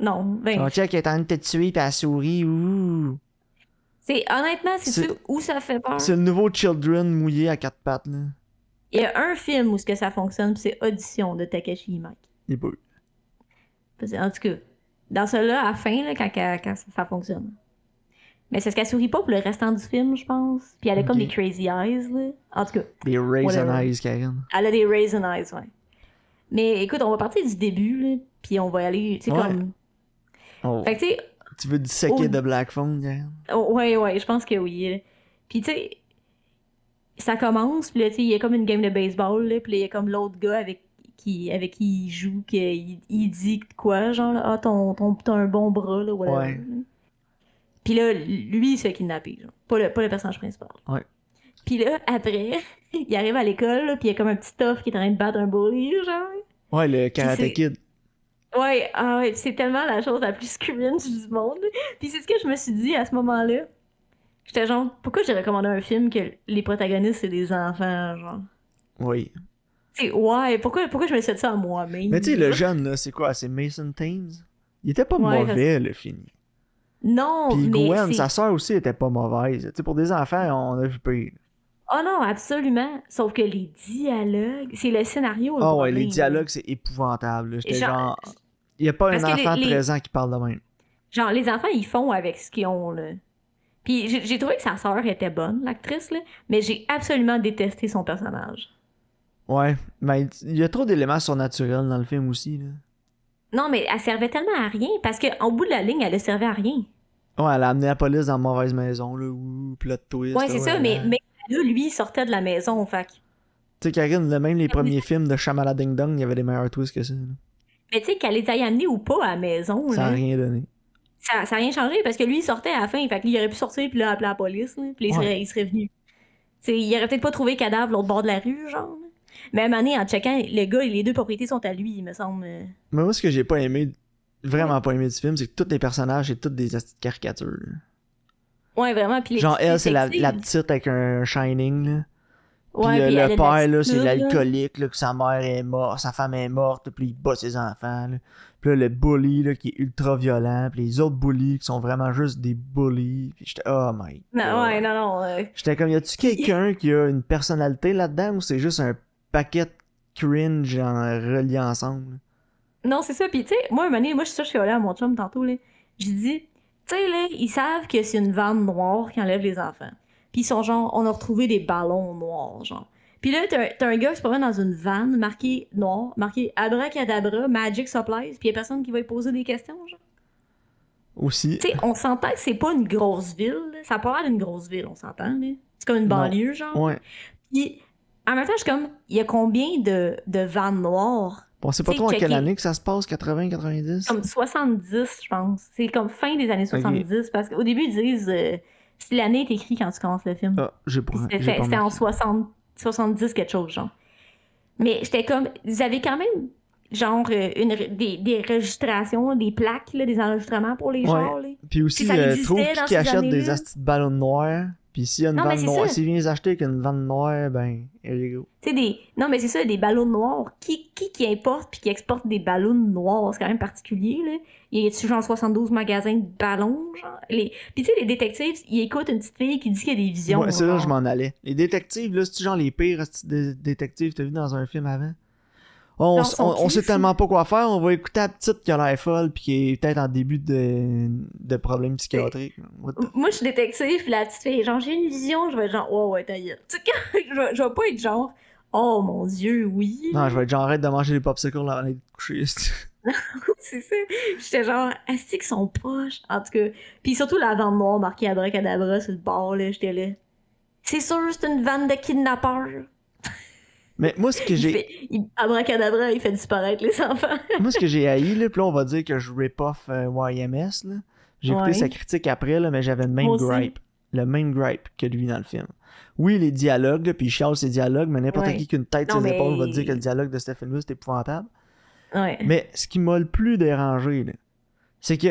Non, ben, Genre, check, est en train de te tuer, puis elle sourit, ouh. c'est honnêtement, C'est- où ça fait peur? C'est le nouveau Children mouillé à quatre pattes, là. Il y a un film où ce que ça fonctionne, c'est Audition de Takashi Miike. Il est beau. En tout cas, dans celui-là, à la fin, là, quand, quand- quand ça, ça fonctionne. Mais c'est parce qu'elle sourit pas pour le restant du film, je pense. Puis elle a comme des crazy eyes, là. En tout cas, Des raisin Whatever. eyes, Karen. elle a des raisin eyes, ouais. Mais écoute, on va partir du début, là, puis on va aller, tu sais, Ouais. comme... Oh. Fait que, tu sais, Tu veux disséquer Oh. de Black Phone, Karen? Oh, ouais, ouais, je pense que oui. là. Puis, tu sais, ça commence, puis là, tu sais, il y a comme une game de baseball, là, puis là, il y a comme l'autre gars avec qui, avec qui il joue, qu'il il dit quoi, genre, ah, ton, ton, t'as un bon bras, là, whatever. Ouais. là. Puis là, lui, il se fait kidnapper, genre. Pas le, pas le personnage principal. Ouais. Puis là, après, il arrive à l'école, puis il y a comme un petit tough qui est en train de battre un bully, genre. Ouais, le Karate Kid. Ouais, ah ouais, c'est tellement la chose la plus cringe du monde. Puis c'est ce que je me suis dit à ce moment-là. J'étais genre, pourquoi j'ai recommandé un film que les protagonistes c'est des enfants, genre? Oui. Tu sais, ouais, pourquoi, pourquoi je me suis dit ça à moi-même? Mais tu sais, le jeune, là, c'est quoi? C'est Mason Thames? Il était pas Ouais, mauvais, le fini. Non, Puis mais Gwen, sa sœur aussi était pas mauvaise. Tu sais, pour des enfants, on a vu pire. Oh non, absolument. Sauf que les dialogues, c'est le scénario. le Ah ouais, problème, les dialogues, c'est épouvantable. J'étais Genre-. Il y a pas un les- enfant de les- 13 ans qui parle de même. Genre, les enfants, ils font avec ce qu'ils ont, là. Puis j'ai j'ai trouvé que sa sœur était bonne, l'actrice, là, mais j'ai absolument détesté son personnage. Ouais, mais il y a trop d'éléments surnaturels dans le film aussi. Là. Non, mais elle servait tellement à rien, parce qu'en bout de la ligne, elle ne servait à rien. Ouais, elle a amené la police dans la mauvaise maison, là, ou plot twist. Ouais, c'est ça, mais, là. mais là, lui, il sortait de la maison, fait Tu sais, Karine, là, même les premiers films de Shamala Ding Dong, il y avait des meilleurs twists que ça. là. Mais tu sais, qu'elle les ait amenés ou pas à la maison, Ça a là, rien donné. ça n'a rien changé, parce que lui, il sortait à la fin, fait qu'il aurait pu sortir, puis là, appeler la police, là, puis il, serait, il serait venu. Tu sais, il aurait peut-être pas trouvé le cadavre l'autre bord de la rue, genre. Moment donné, en checkant, le gars, les deux propriétés sont à lui, il me semble. Mais moi, ce que j'ai pas aimé, vraiment pas aimé du film, c'est que tous les personnages, c'est toutes des caricatures. Ouais, vraiment. Puis les Genre, elle, c'est la, la petite avec un Shining, là. Puis Ouais, euh, puis le père, là, c'est l'alcoolique, là, que sa mère est morte, sa femme est morte, puis il bat ses enfants, là. Puis là, le bully, là, qui est ultra violent, puis les autres bullies qui sont vraiment juste des bullies. Puis j'étais, oh my god. Non, ouais, non, non. euh, J'étais comme, y a-tu quelqu'un qui a une personnalité là-dedans ou c'est juste un paquet de cringe en relié ensemble? Non, c'est ça. Puis, tu sais, moi, un moment donné, moi, je suis sûre que je suis allée à mon chum tantôt, là. J'ai dit, tu sais, là, ils savent que c'est une vanne noire qui enlève les enfants. Puis, ils sont genre, on a retrouvé des ballons noirs, genre. Puis là, t'as un- gars qui se promène dans une vanne marqué noir, marqué Abracadabra, Magic Supplies, puis y a personne qui va lui poser des questions, genre. Aussi. Tu sais, on s'entend que c'est pas une grosse ville, là. Ça a pas l'air d'une grosse ville, on s'entend, là. C'est comme une Non. banlieue, genre. Ouais. Puis, en même temps, je suis comme, il y a combien de, de vannes noires? Bon, c'est pas trop en quelle année que ça se passe, 80, 90? comme 70, je pense. C'est comme fin des années 70, parce qu'au début, ils disent euh, si l'année est écrite quand tu commences le film. Ah, j'ai pas, C'était en marqué. 60, 70 quelque chose, genre. Mais j'étais comme, ils avaient quand même, genre, euh, une, des, des registrations, des plaques, là, des enregistrements pour les Ouais. gens, là. Puis aussi, Puis euh, trouve qui achète des astis de ballons noirs. Puis s'il y a une Non, vanne noire, s'il vient acheter avec une vanne noire, ben, go. Tu sais, des... Non, mais c'est ça, des ballons noirs. Qui, qui qui importe puis qui exporte des ballons noirs? C'est quand même particulier, là. Il y a genre 72 magasins de ballons, genre? Les... Puis tu sais, les détectives, ils écoutent une petite fille qui dit qu'il y a des visions. Ouais, c'est là je m'en allais. Les détectives, là, c'est genre les pires détectives? Que t'as vu dans un film avant? On, on, sait tellement pas quoi faire, on va écouter la petite qui a l'air folle puis qui est peut-être en début de, de problèmes psychiatriques. What the- Moi, je suis détective, puis la petite fille, genre, j'ai une vision, je vais être genre, oh ouais, sais, je, vais- je vais pas être genre, oh mon dieu, oui. Non, je vais être genre arrête de manger des popsicles avant d'aller te coucher. c'est ça. J'étais genre, est-ce qu'ils sont poches? En tout cas. Puis surtout la vanne noire marquée Abracadabra sur le bord, là, j'étais là. C'est sûr, c'est une vanne de kidnappeurs. Mais moi, ce que Il j'ai. fait, il, abracadabra, il fait disparaître les enfants. Moi, ce que j'ai haï, là, pis là, on va dire que je rip off euh, YMS, là. J'ai écouté Ouais. sa critique après, là, mais j'avais le même gripe. Le même gripe que lui dans le film. Oui, les dialogues, là, puis il chiale ses dialogues, mais n'importe Ouais. qui qui a une tête sur ses mais- épaules va dire que le dialogue de ce film-là, c'est épouvantable. Ouais. Mais ce qui m'a le plus dérangé, c'est que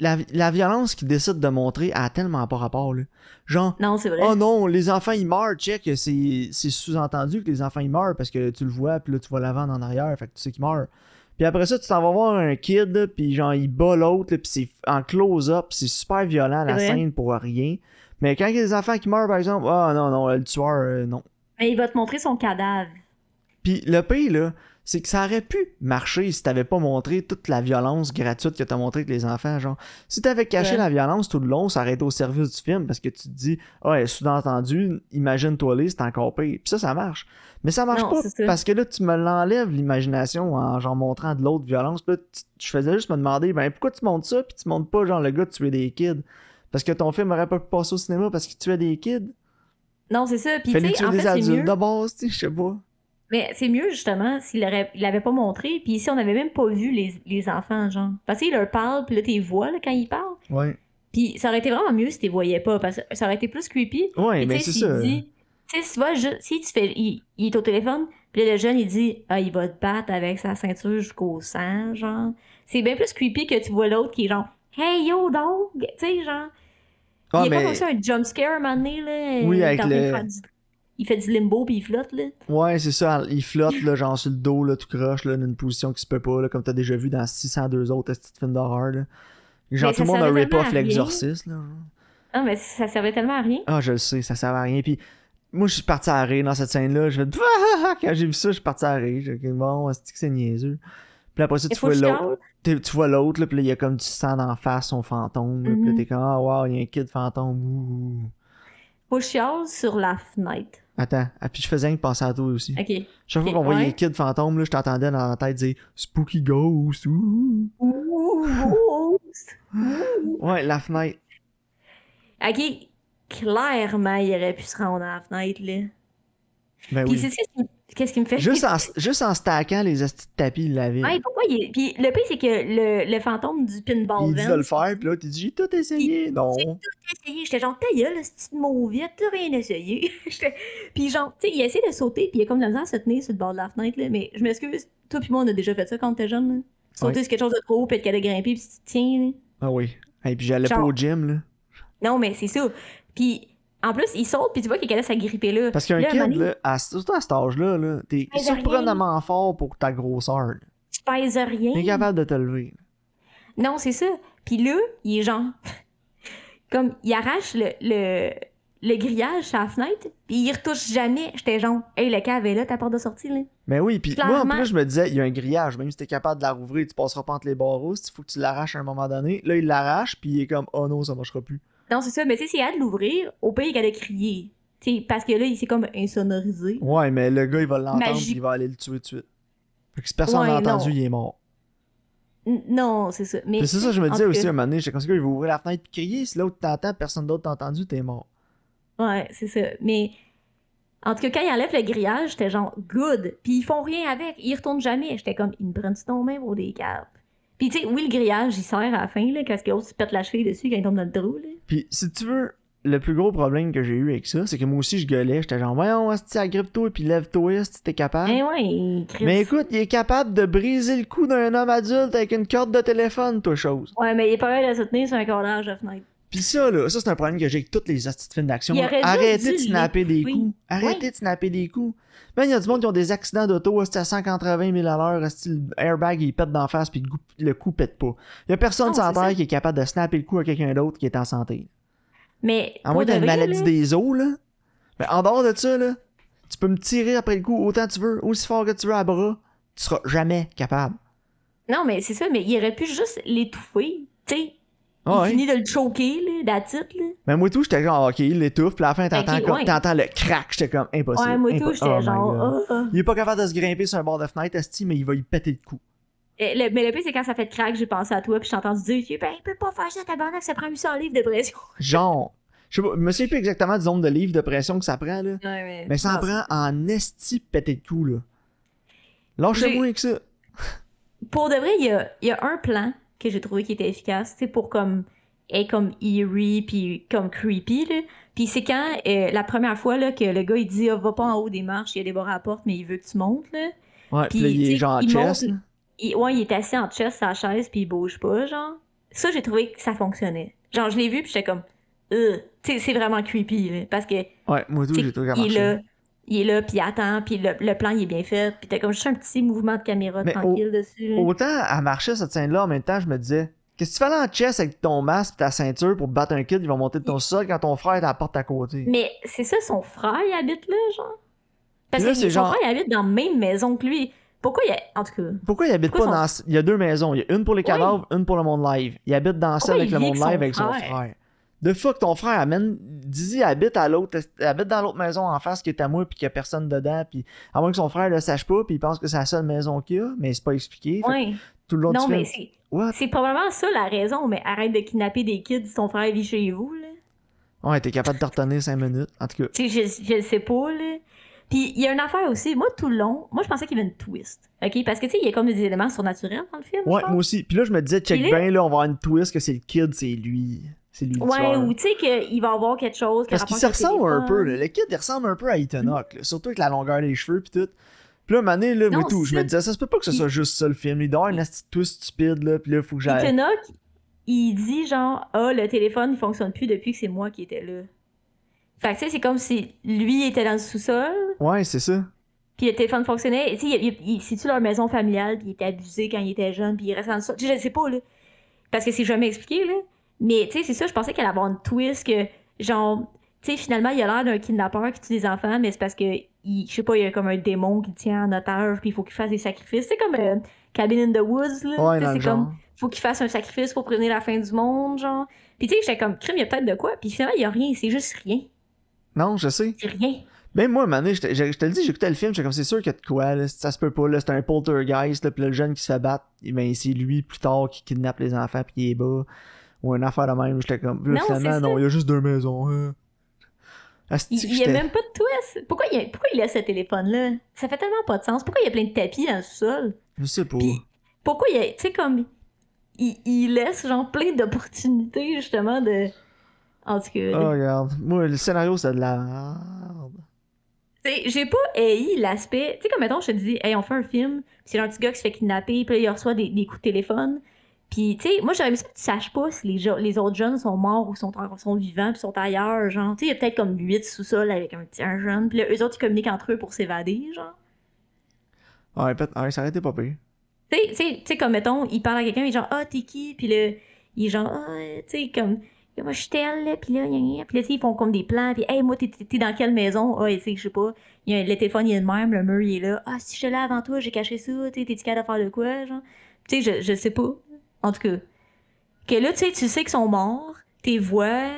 la, la violence qu'il décide de montrer a tellement pas rapport, là. Genre, Non, c'est vrai. Oh non, les enfants ils meurent, check, c'est c'est sous-entendu que les enfants ils meurent parce que tu le vois, puis là tu vois la vanne en arrière, fait que tu sais qu'ils meurent. Puis après ça, tu t'en vas voir un kid, puis genre il bat l'autre, puis c'est en close-up, c'est super violent la scène pour rien. Mais quand il y a des enfants qui meurent, par exemple, ah non, non, le tueur, euh, non. Mais il va te montrer son cadavre. Puis le pire, là, c'est que ça aurait pu marcher si t'avais pas montré toute la violence gratuite que t'as montré avec les enfants. Genre, si t'avais caché Ouais. la violence tout le long, ça aurait été au service du film parce que tu te dis, ah, ouais, sous-entendu, imagine-toi les, c'est encore pire. Puis ça, ça marche. Mais ça marche Non, pas parce que là, tu me l'enlèves l'imagination en genre montrant de l'autre violence. Puis là, tu- je faisais juste me demander, ben pourquoi tu montes ça, puis tu montes pas genre le gars tuer des kids? Parce que ton film aurait pas pu passer au cinéma parce qu'il tuait des kids? Non, c'est ça. Puis tu sais, en fait, c'est adultes mieux. de base, tu sais, je sais pas. Mais c'est mieux, justement, s'il il l'avait pas montré. Puis ici, on avait même pas vu les, les enfants, genre. Parce qu'il leur parle, puis là, t'es vois, là, quand ils parlent. Ouais. Puis ça aurait été vraiment mieux si t'es voyais pas, parce que ça aurait été plus creepy. Ouais, Puis mais tu c'est ça. dit- Tu sais, tu vois, si tu fais. Il, il est au téléphone, puis là, le jeune, il dit Ah, il va te battre avec sa ceinture jusqu'au sang, genre. C'est bien plus creepy que tu vois l'autre qui est genre Hey yo, dog! Tu sais, genre. Ah, il y a mais- comme aussi un jump scare un moment donné, là. Oui, est avec le- Il fait du limbo puis il flotte, là. Ouais, c'est ça. Il flotte, là, genre sur le dos, là, tout croche, là, dans une position qui se peut pas, là, comme t'as déjà vu dans 602 autres petites films d'horreur, là. Genre, tout le monde a servait rip off l'exorciste, là. Ah, mais ça servait tellement à rien. Ah, je le sais, ça sert à rien. Puis, moi, je suis parti à rire dans cette scène-là. Je fais, quand j'ai vu ça, je suis parti à rire. J'ai dit, bon, c'est que c'est niaiseux? Puis après ça, tu vois l'autre. Tu vois l'autre, là, puis là, il y a comme du sang d'en face, son fantôme. là, Puis là, Mhm. t'es comme, ah, wow, il y a un kid fantôme. ouh. Faut que je chiale sur la fenêtre. Attends, ah, puis je faisais que penser à toi aussi. Ok. Chaque fois qu'on voyait ouais. un kid fantôme, là, je t'entendais dans la tête dire Spooky Ghost. ouh. Ouh. Ouais, la fenêtre. Ok, clairement, il aurait pu se rendre à la fenêtre, là. Ben Puis oui. c'est qui, qu'est-ce qui me fait? Juste en, juste en stackant les hosties de tapis, il l'avait. Ouais, pourquoi il est... Puis le pire, c'est que le, le fantôme du pinball il dit de le faire, puis là, tu dis J'ai tout essayé. Non. j'ai tout essayé. J'étais genre, ta gueule, ce petit mauvite, t'as rien essayé. Puis genre, tu sais, il essaie de sauter, puis il a comme misère à se tenir sur le bord de la fenêtre, là. Mais je m'excuse, toi puis moi, on a déjà fait ça quand t'étais jeune, là. Sauter Ouais. sur quelque chose de trop haut, puis être capable de grimper, puis tu tiens, là. Ah oui. Et puis j'allais Genre- pas au gym, là. Non, mais c'est ça. Puis en plus, il saute, puis tu vois qu'il capable de s'agripper là. Parce qu'un à kid, donné, là, à, surtout à cet âge-là, là, t'es rien. surprenamment fort pour ta grosseur. Tu pèses rien. T'es capable de te lever. Non, c'est ça. Puis là, il est genre. comme, il arrache le, le, le grillage sur la fenêtre, puis il retouche jamais. J'étais genre, hey, le cave est là, ta porte de sortie, là. Mais oui, puis moi, en plus, je me disais, il y a un grillage. Même si t'es capable de la rouvrir, tu passeras pas entre les barreaux. Il faut que tu l'arraches à un moment donné. Là, il l'arrache, puis il est comme, oh non, ça marchera plus. Non, c'est ça. Mais tu sais, s'il a de l'ouvrir, au pire, il a de crier. Tu sais, parce que là, il s'est comme insonorisé. Ouais, mais le gars, il va l'entendre, puis il va aller le tuer tout de suite. Fait que si personne Ouais, l'a entendu, non. il est mort. N- Non, c'est ça. Mais c'est ça, je me disais aussi cas, un moment donné, j'étais comme ça, il va ouvrir la fenêtre puis crier. Si l'autre t'entend, personne d'autre t'a entendu, t'es mort. Ouais, c'est ça. Mais en tout cas, quand ils enlèvent le grillage, j'étais genre good. Puis ils font rien avec. Ils retournent jamais. J'étais comme, ils me prennent ton main pour des. Puis tu sais, oui, le grillage, il sert à la fin, là, quand l'autre se pète la cheville dessus quand il tombe dans le trou, là. Puis si tu veux, le plus gros problème que j'ai eu avec ça, c'est que moi aussi je gueulais, j'étais genre, voyons, si agrippe-toi puis lève-toi si t'es capable. Eh ouais, il crie. Ah. Mais écoute, il est capable de briser le cou d'un homme adulte avec une corde de téléphone, toi, chose. Ouais, mais il est pas capable de se tenir sur un cordage de fenêtre. Ça, là, ça c'est un problème que j'ai avec toutes les astuces de films d'action. Arrêtez de snapper des coups. Arrêtez de snapper des coups. Man, il y a du monde qui ont des accidents d'auto, à 180 000 à l'heure, hostie, le airbag il pète d'en face puis le, coup- le coup pète pas. Il y a personne Non, sur la terre ça. qui est capable de snapper le coup à quelqu'un d'autre qui est en santé. Mais. À moins d'une maladie là, des os, là. Mais en dehors de ça, là, tu peux me tirer après le coup autant tu veux, aussi fort que tu veux à bras, tu seras jamais capable. Non, mais c'est ça, mais il aurait pu juste l'étouffer. Tu sais, Ah il ouais. finit de le choquer, là, d'attitude, là. Mais moi tout, j'étais genre, ok, il l'étouffe, puis à la fin, t'entends, ouais. t'entends le crack, j'étais comme, impossible. Ouais, moi, tout, j'étais Oh genre. Ah, ah. Il est pas capable de se grimper sur un bord de fenêtre, esti, mais il va y péter le cou. Et le- mais le pire, c'est quand ça fait crack, j'ai pensé à toi, puis j'ai entendu dire, ben, il peut pas faire ça, tabarnak, ça prend 800 livres de pression. Genre, je sais pas, je me souviens plus exactement du nombre de livres de pression que ça prend, là. Ouais, mais. Mais ça en prend en esti péter de cou, là. Lâchez-moi avec ça. Pour de vrai, il y a, il y a un plan que j'ai trouvé qui était efficace, sais, pour comme être comme eerie puis comme creepy là. Puis c'est quand euh, la première fois là que le gars il dit Ah, va pas en haut des marches, il y a des barres à la porte mais il veut que tu montes là. Ouais, puis là, il est genre il chest, monte-. Il- ouais, il est assis en chest la chaise puis il bouge pas genre. Ça j'ai trouvé que ça fonctionnait. Genre je l'ai vu puis j'étais comme euh, tu sais c'est vraiment creepy là parce que Ouais, moi tout, j'ai trouvé qu'à il est marcher. là, il est là puis il attend puis le, le plan il est bien fait puis t'as comme juste un petit mouvement de caméra Mais tranquille dessus. Autant à marcher cette scène-là, en même temps, je me disais, qu'est-ce que tu fais en chest avec ton masque et ta ceinture pour battre un kid, il va monter de ton sol quand ton frère est à la porte à côté? Mais c'est ça, son frère, il habite là, genre? Parce là, que son genre- frère, il habite dans la même maison que lui. Pourquoi il a... En tout cas... Pourquoi il habite Pourquoi pas dans. Il y a deux maisons. Il y a une pour les Oui. cadavres, une pour le monde live. Il habite dans celle avec le monde live avec son frère? frère. De fuck, ton frère amène. Dizzy habite à l'autre. habite dans l'autre maison en face qui est à moi puis qu'il y a personne dedans. Puis à moins que son frère le sache pas puis il pense que c'est la seule maison qu'il y a, mais c'est pas expliqué. Ouais. Tout le long Non, mais film. c'est... C'est probablement ça la raison, mais arrête de kidnapper des kids si ton frère vit chez vous, là. Ouais, t'es capable de te retenir 5 minutes. En tout cas. Tu sais, je, je le sais pas, là. Puis il y a une affaire aussi, moi tout le long, moi je pensais qu'il y avait une twist. OK? Parce que tu sais, il y a comme des éléments surnaturels dans le film. Ouais, moi aussi. Puis là, je me disais, check bien, là, on va avoir une twist que c'est le kid, c'est lui. C'est lui Ouais, ou tu sais qu'il va avoir quelque chose. Parce qu'il se ressemble un peu, là. Le kid, il ressemble un peu à Ethan Hawke, là. Surtout avec la longueur des cheveux pis tout. Puis là, Mané, là, Non, tout, je me disais, ça se peut pas que ce soit juste ça le film. Il avoir une petite twist stupide, là. Pis là, faut que j'aille. Ethan Hawke, il dit genre, ah, le téléphone, il fonctionne plus depuis que c'est moi qui étais là. Fait que tu sais, c'est comme si lui était dans le sous-sol, Ouais, c'est ça. puis le téléphone fonctionnait. Tu sais, c'est-tu leur maison familiale, puis il était abusé quand il était jeune, puis il reste dans le sous-sol? Tu sais, je sais pas, là. Parce que c'est jamais expliqué, là. Mais tu sais, c'est ça, je pensais qu'elle allait avoir une twist que, genre, tu sais, finalement, il a l'air d'un kidnappeur qui tue des enfants, mais c'est parce que, je sais pas, il y a comme un démon qui tient en otage, puis il faut qu'il fasse des sacrifices. C'est comme euh, Cabin in the Woods, là. Ouais, c'est comme, faut qu'il fasse un sacrifice pour prévenir la fin du monde, genre. Puis tu sais, j'étais comme, crime, il y a peut-être de quoi, puis finalement, il y a rien, c'est juste rien. Non, je sais. C'est rien. Même moi, à un moment donné, je te je te le dis, j'écoutais le film, j'étais comme, c'est sûr qu'il y a de quoi, là, ça se peut pas, là, c'est un poltergeist, là, le jeune qui se fait battre, eh ben, c'est lui, plus tard, qui kidnappe les enfants, pis il est bas, ou une affaire de même, j'étais comme, là, Non, finalement, non, il y a juste deux maisons, hein. Il que il y a même pas de twist. Pourquoi il, a- pourquoi il laisse ce téléphone-là? Ça fait tellement pas de sens. Pourquoi il y a plein de tapis dans le sol? Je sais pas. Puis- Pourquoi il y a, tu sais, comme, il, il laisse, genre, plein d'opportunités, justement, de... En tout cas, Oh, regarde. Moi, le scénario, c'est de la merde. J'ai pas haï l'aspect. Tu sais, comme mettons, je te dis, hey, on fait un film, pis c'est un petit gars qui se fait kidnapper, puis là, il reçoit des, des coups de téléphone. Puis, tu sais, moi, j'aurais aimé ça que tu saches pas si les, les autres jeunes sont morts ou sont, sont vivants, puis sont ailleurs. Genre, tu sais, il y a peut-être comme huit sous-sols avec un petit un jeune, puis là, eux autres, ils communiquent entre eux pour s'évader, genre. Ouais, peut ouais, ça aurait été pas pire. Tu sais- tu sais, tu sais, comme mettons, il parle à quelqu'un, il est genre, ah, t'es qui? Puis là, il est genre, ah, tu sais, comme, moi, je suis là, puis là, puis là, tu sais, ils font comme des plans, puis, hey, moi, t'es- t'es t'es dans quelle maison? Ah, tu sais, je sais pas, il y a, le téléphone, il est le même, le mur, il est là, ah, si je suis là avant toi, j'ai caché ça, tu sais, t'es-tu capable de faire de quoi, genre? Tu sais, je, je sais pas, en tout cas. Que là, tu sais, tu sais qu'ils sont morts, tes voix,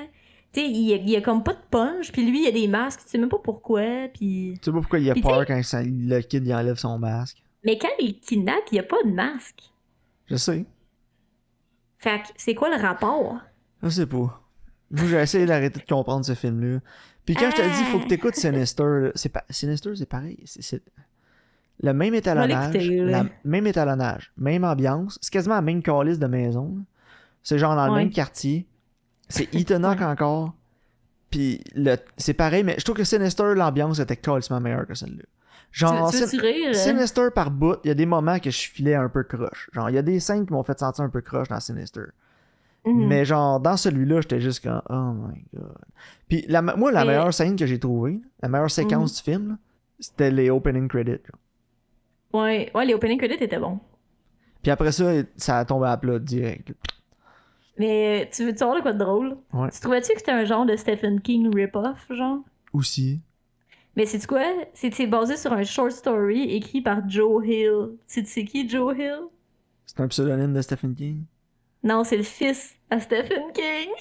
tu sais, il y, a, il y a comme pas de punch, puis lui, il y a des masques, tu sais même pas pourquoi, puis... Tu sais pas pourquoi il a Puis peur quand ça- le kid il enlève son masque. Mais quand il kidnappe, il y a pas de masque. Je sais. Fait que, c'est quoi le rapport? Je sais pas. J'ai essayé d'arrêter de comprendre ce film-là. Puis quand je te dis, faut que t'écoutes Sinister, c'est pas... Sinister, c'est pareil. C'est- Le même étalonnage, la... même étalonnage, même ambiance. C'est quasiment la même calice de maison. C'est genre dans le Ouais. même quartier. C'est Eatonock encore. Puis le... c'est pareil, mais je trouve que Sinister, l'ambiance était calissement meilleure que celle-là. Genre, tu, tu veux Sin- rire? euh? Sinister par bout, il y a des moments que je filais un peu croche. Genre, il y a des scènes qui m'ont fait sentir un peu croche dans Sinister. Mhm. Mais genre, dans celui-là, j'étais juste comme, oh my god. Puis la, moi, la meilleure scène que j'ai trouvée, la meilleure séquence du film, c'était les opening credits. genre. Ouais, ouais, les opening credits étaient bons. Puis après ça, ça a tombé à plat direct. Mais tu veux-tu savoir de quoi de drôle? Ouais. Tu trouvais-tu que c'était un genre de Stephen King rip-off, genre? Aussi. Mais c'est quoi? C'est basé sur un short story écrit par Joe Hill. Tu sais qui, Joe Hill? C'est un pseudonyme de Stephen King? Non, c'est le fils à Stephen King.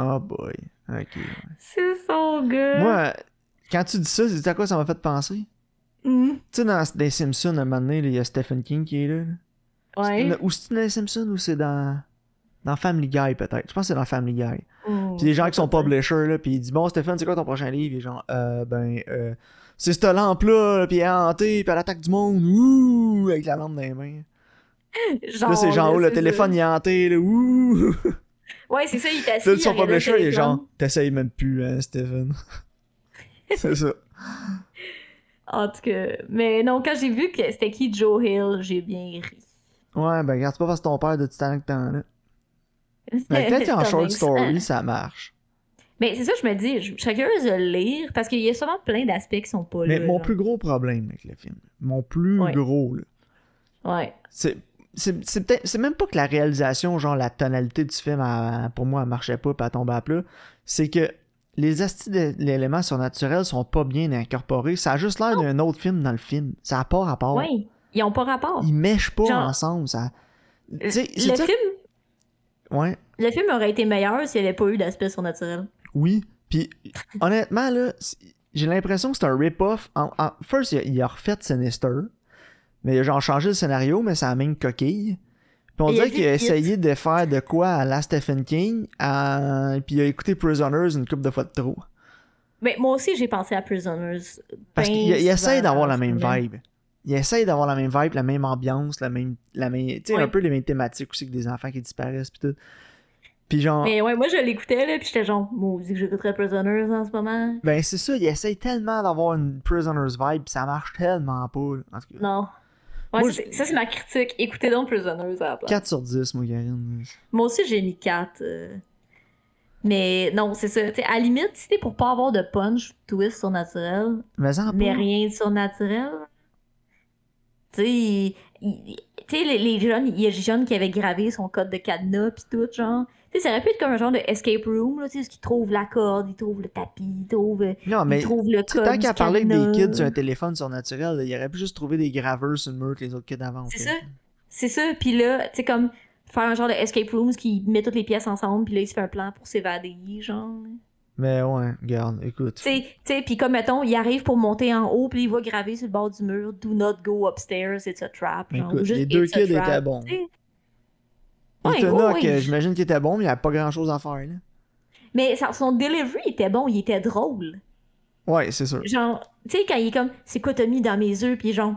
Oh boy. Ok. C'est son gars. Moi, quand tu dis ça, c'est à quoi ça m'a fait penser? Hmm. Tu sais, dans les Simpsons, à un moment donné, il y a Stephen King qui est là. Ouais. dans- Ou c'est dans les Simpsons ou c'est dans. Dans Family Guy, peut-être. Je pense que c'est dans Family Guy. Hmm. Puis les gens qui sont publishers, là, puis il dit Bon, Stéphane, c'est quoi ton prochain livre Et genre, euh, ben, euh, c'est cette lampe-là, là, puis elle est hantée, puis elle attaque du monde, ouh, avec la lampe dans les mains. Genre, là, c'est genre, oh, le téléphone, il est hanté, là, ouh. Ouais, c'est ça, il est assis. Là, son publisher, il est genre, t'essayes même plus, hein, Stephen. c'est ça. En tout cas, mais non, quand j'ai vu que c'était qui Joe Hill, j'ai bien ri. Ouais, ben, regarde, c'est pas parce que ton père de Titanic t'en là. Mais peut-être qu'en short story, ça marche. Mais c'est ça, je me dis, je serais curieuse de le lire parce qu'il y a sûrement plein d'aspects qui sont pas Mais là. mon genre. plus gros problème avec le film, mon plus Ouais. gros, là, Ouais. c'est c'est même pas que la réalisation genre la tonalité du film elle- pour moi elle marchait pas puis elle tombait à plat c'est que les astis de l'élément surnaturel sont pas bien incorporés. Ça a juste l'air d'un autre film dans le film. Ça a pas rapport. Ouais. Ils ont pas rapport. ils mèchent pas Genre- ensemble ça. le ça- film, ouais. le film aurait été meilleur s'il n'y avait pas eu d'aspect surnaturel. oui. Puis honnêtement là j'ai l'impression que c'est un rip-off. En, en- first il a, il a refait Sinister mais il a genre changé le scénario mais c'est la même coquille puis on dirait qu'il a essayé de faire de quoi à la Stephen King, à... puis il a écouté Prisoners une couple de fois de trop. Mais moi aussi, j'ai pensé à Prisoners. Parce qu'il il essaye d'avoir la même vibe. Il essaye d'avoir la même vibe, la même ambiance, la même. La même tu sais, un peu les mêmes thématiques aussi que des enfants qui disparaissent, puis tout. Puis genre. Mais ouais, moi, je l'écoutais, là, puis j'étais genre, moi, que j'écouterais Prisoners en ce moment. Ben c'est ça, il essaye tellement d'avoir une Prisoners vibe, puis ça marche tellement pas. là. En tout cas. Non. Ouais, Moi, ça, c'est- ma critique. Écoutez donc Prisoners à la place. 4 sur 10, moi, Karine. Moi aussi, j'ai mis 4. euh. Mais non, c'est ça. T'sais, à la limite, si t'es pour pas avoir de punch, twist surnaturel, Mais mais rien de surnaturel. Tu sais, il- il- tu sais, les, les jeunes, il y a des jeunes qui avaient gravé son code de cadenas pis tout, genre. Tu sais, ça aurait pu être comme un genre de escape room, là, tu sais, où ils trouvent la corde, ils trouvent le tapis, ils trouvent, euh, Non, mais ils trouvent le code tant qu'à parler avec des kids sur un téléphone surnaturel, là, il aurait pu juste trouver des graveurs sur le mur que les autres kids avant. C'est ça. C'est ça, puis là, tu sais, comme faire un genre de escape room qui met toutes les pièces ensemble, puis là, il se fait un plan pour s'évader, genre. Mais ouais, regarde, écoute. Tu sais, puis comme mettons, il arrive pour monter en haut, puis il va graver sur le bord du mur, do not go upstairs, it's a trap. Genre, Écoute, ou juste les deux a kids étaient bons. Ouais, euh, j'imagine qu'il était bon, mais il n'y avait pas grand chose à faire. Là. Mais son delivery était bon, il était drôle. Ouais, c'est sûr. Genre, tu sais, quand il est comme, c'est quoi t'as mis dans mes œufs, puis genre,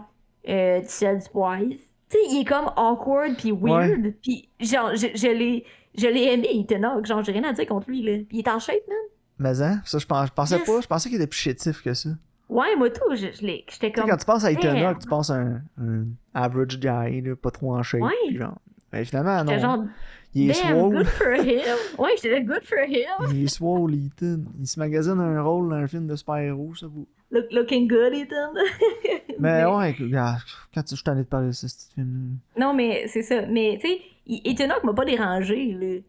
euh, du sel, du poivre. Tu sais, il est comme awkward, puis weird, puis genre, je, je l'ai. Je l'ai aimé, Ethan Hawke. Genre, j'ai rien à dire contre lui, là. Puis il est en shape, man. Mais hein, ça, je, pense, je pensais Yes. pas. Je pensais qu'il était plus chétif que ça. Ouais, moi tout, je, je l'ai. J'étais comme. quand tu penses à Damn. Hawke, tu penses à un, un average guy, là, pas trop en shape. Ouais. genre. Mais finalement, non. Genre, il est damn, swole. good for him. Ouais, j'étais good for him. Il est swole, Ethan. Il se magasine un rôle dans un film de super-héros, ça vous. Look, looking good, Ethan. Mais ouais, quand tu, je t'en ai de parler de ce petit film Non, mais c'est ça. Mais, tu sais, Ethan Hawke m'a pas dérangé, là.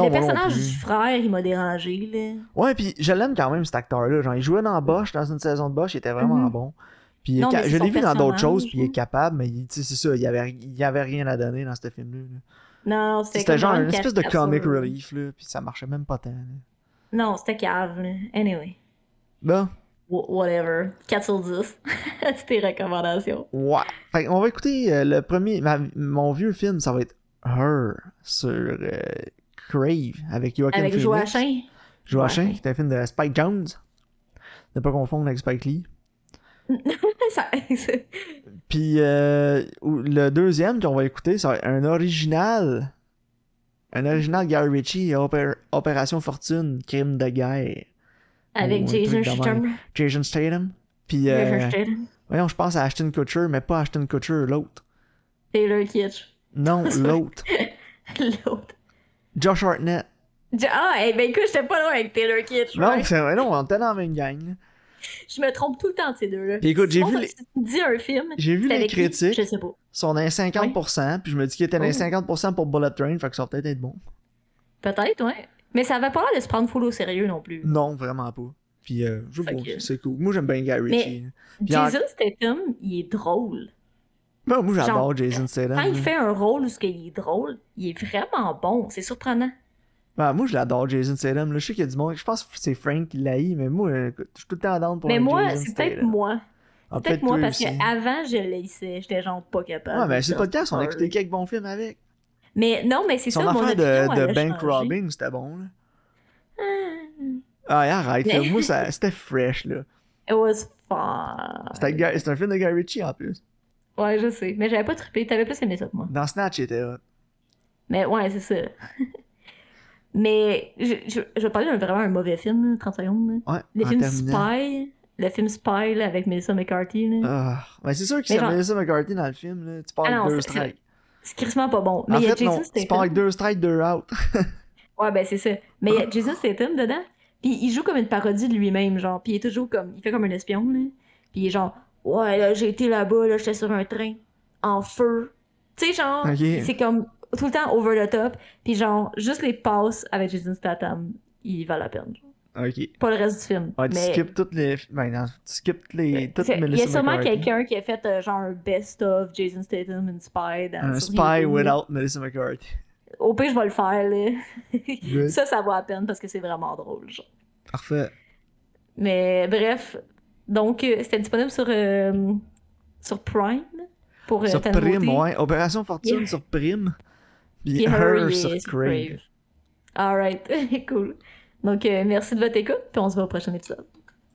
Non, le personnage du frère, il m'a dérangé, là. Ouais, puis je l'aime quand même, cet acteur-là. Genre, il jouait dans Bosch, dans une saison de Bosch, il était vraiment Mhm. bon. Puis Non, ca- je l'ai vu dans d'autres choses, puis il est capable, mais il- tu sais, c'est ça, il y avait, il avait rien à donner dans ce film-là. là. Non, c'était C'était genre une espèce de comic relief, là, puis ça marchait même pas tant. là. Non, c'était cave, là. Anyway. Bon, Wh- Whatever. 4 sur 10. C'est tes recommandations. ouais. Fait on va écouter euh, le premier, ma- mon vieux film, ça va être Her, sur euh, Crave, avec Joaquin Avec Phoenix. Joachim. Joachim, Ouais. qui est un film de Spike Jones. Ne pas confondre avec Spike Lee. Puis euh, le deuxième qu'on va écouter, c'est un original. Un original Gary Ritchie, Opé- Opération Fortune, crime de guerre. Avec Jason Statham. Jason Statham. Puis, euh, Jason Statham. voyons, je pense à Ashton Kutcher, mais pas Ashton Kutcher, l'autre. Taylor Kitsch. Non, l'autre. L'autre. Josh Hartnett. Ah, eh ben écoute, j'étais pas loin avec Taylor Kitsch. Non, c'est vrai, non, on était dans la même gang. Je me trompe tout le temps de ces deux-là. Puis écoute, j'ai vu les- dis un film, J'ai vu les avec qui? critiques, Je sais pas. sont dans les 50%, puis je me dis qu'ils étaient dans les Oh. 50% pour Bullet Train, fait que ça va peut-être être bon. Peut-être, ouais. Mais ça avait pas l'air de se prendre full au sérieux non plus. Non, vraiment pas. Puis, euh, je que- c'est cool. Moi, j'aime bien Gary Mais- Ritchie. là. Puis en- Jason Statham, il est drôle. Ben, moi, j'adore Jason Statham. Quand il fait un rôle où ce qu'il est drôle, il est vraiment bon. C'est surprenant. Ben, moi, je l'adore, Jason Statham. Là, je sais qu'il y a du monde. Je pense que c'est Frank qui l'a eu, mais moi, écoute, je suis tout le temps down pour Mais moi, c'est peut-être moi. Ah, C'est peut-être moi parce qu'avant, je l'haïssais. J'étais genre pas capable. Ouais, mais de c'est podcast, on a écouté quelques bons films avec. Mais non, mais c'est ça, mon affaire de, de bank robbing, c'était bon, là. Ah, Ah, arrête, Mais- là. moi, ça- c'était fresh, là. It was fun. C'était un film de Guy Ritchie, en plus. Ouais, je sais. Mais j'avais pas trippé. T'avais plus aimé ça que moi. Dans Snatch, il était hot. Mais ouais, c'est ça. mais je, je, je vais parler d'un vraiment un mauvais film, là, 30 secondes. là. Ouais, Le film terminant. Spy. Le film Spy là, avec Melissa McCarthy. Là. Ah, ben c'est sûr que Mais c'est genre- Melissa McCarthy dans le film, là. Tu pars Ah avec non, deux c'est- strikes. C'est crissement pas bon. Mais En il y a fait, Jason non, tu Statham. pars avec deux strikes, deux out. Ouais, ben c'est ça. Mais il y a Jason Statham dedans. Puis il joue comme une parodie de lui-même, genre. Puis il est toujours comme. Il fait comme un espion, là. Puis il est genre. Ouais, là, j'ai été là-bas, là, j'étais sur un train. En feu. Tu sais, genre. C'est comme tout le temps over the top. Puis genre, juste les passes avec Jason Statham, il valent la peine. genre. Ok. Pas le reste du film. Ouais, tu mais skips toutes les. Ben non, tu skips les. Toutes il y a sûrement quelqu'un qui a fait euh, genre un best-of Jason Statham and Spy. Dans, Un spy without Melissa McCarthy. Au pire, je vais le faire, là. Ça, ça vaut la peine parce que c'est vraiment drôle, genre. Parfait. Mais bref, donc euh, c'était disponible sur, euh, sur Prime pour euh, sur Prime, ouais. Opération Fortune Yeah. sur Prime. Puis Her, sur Crave. Alright, cool. Donc merci de votre écoute, puis on se voit au prochain épisode.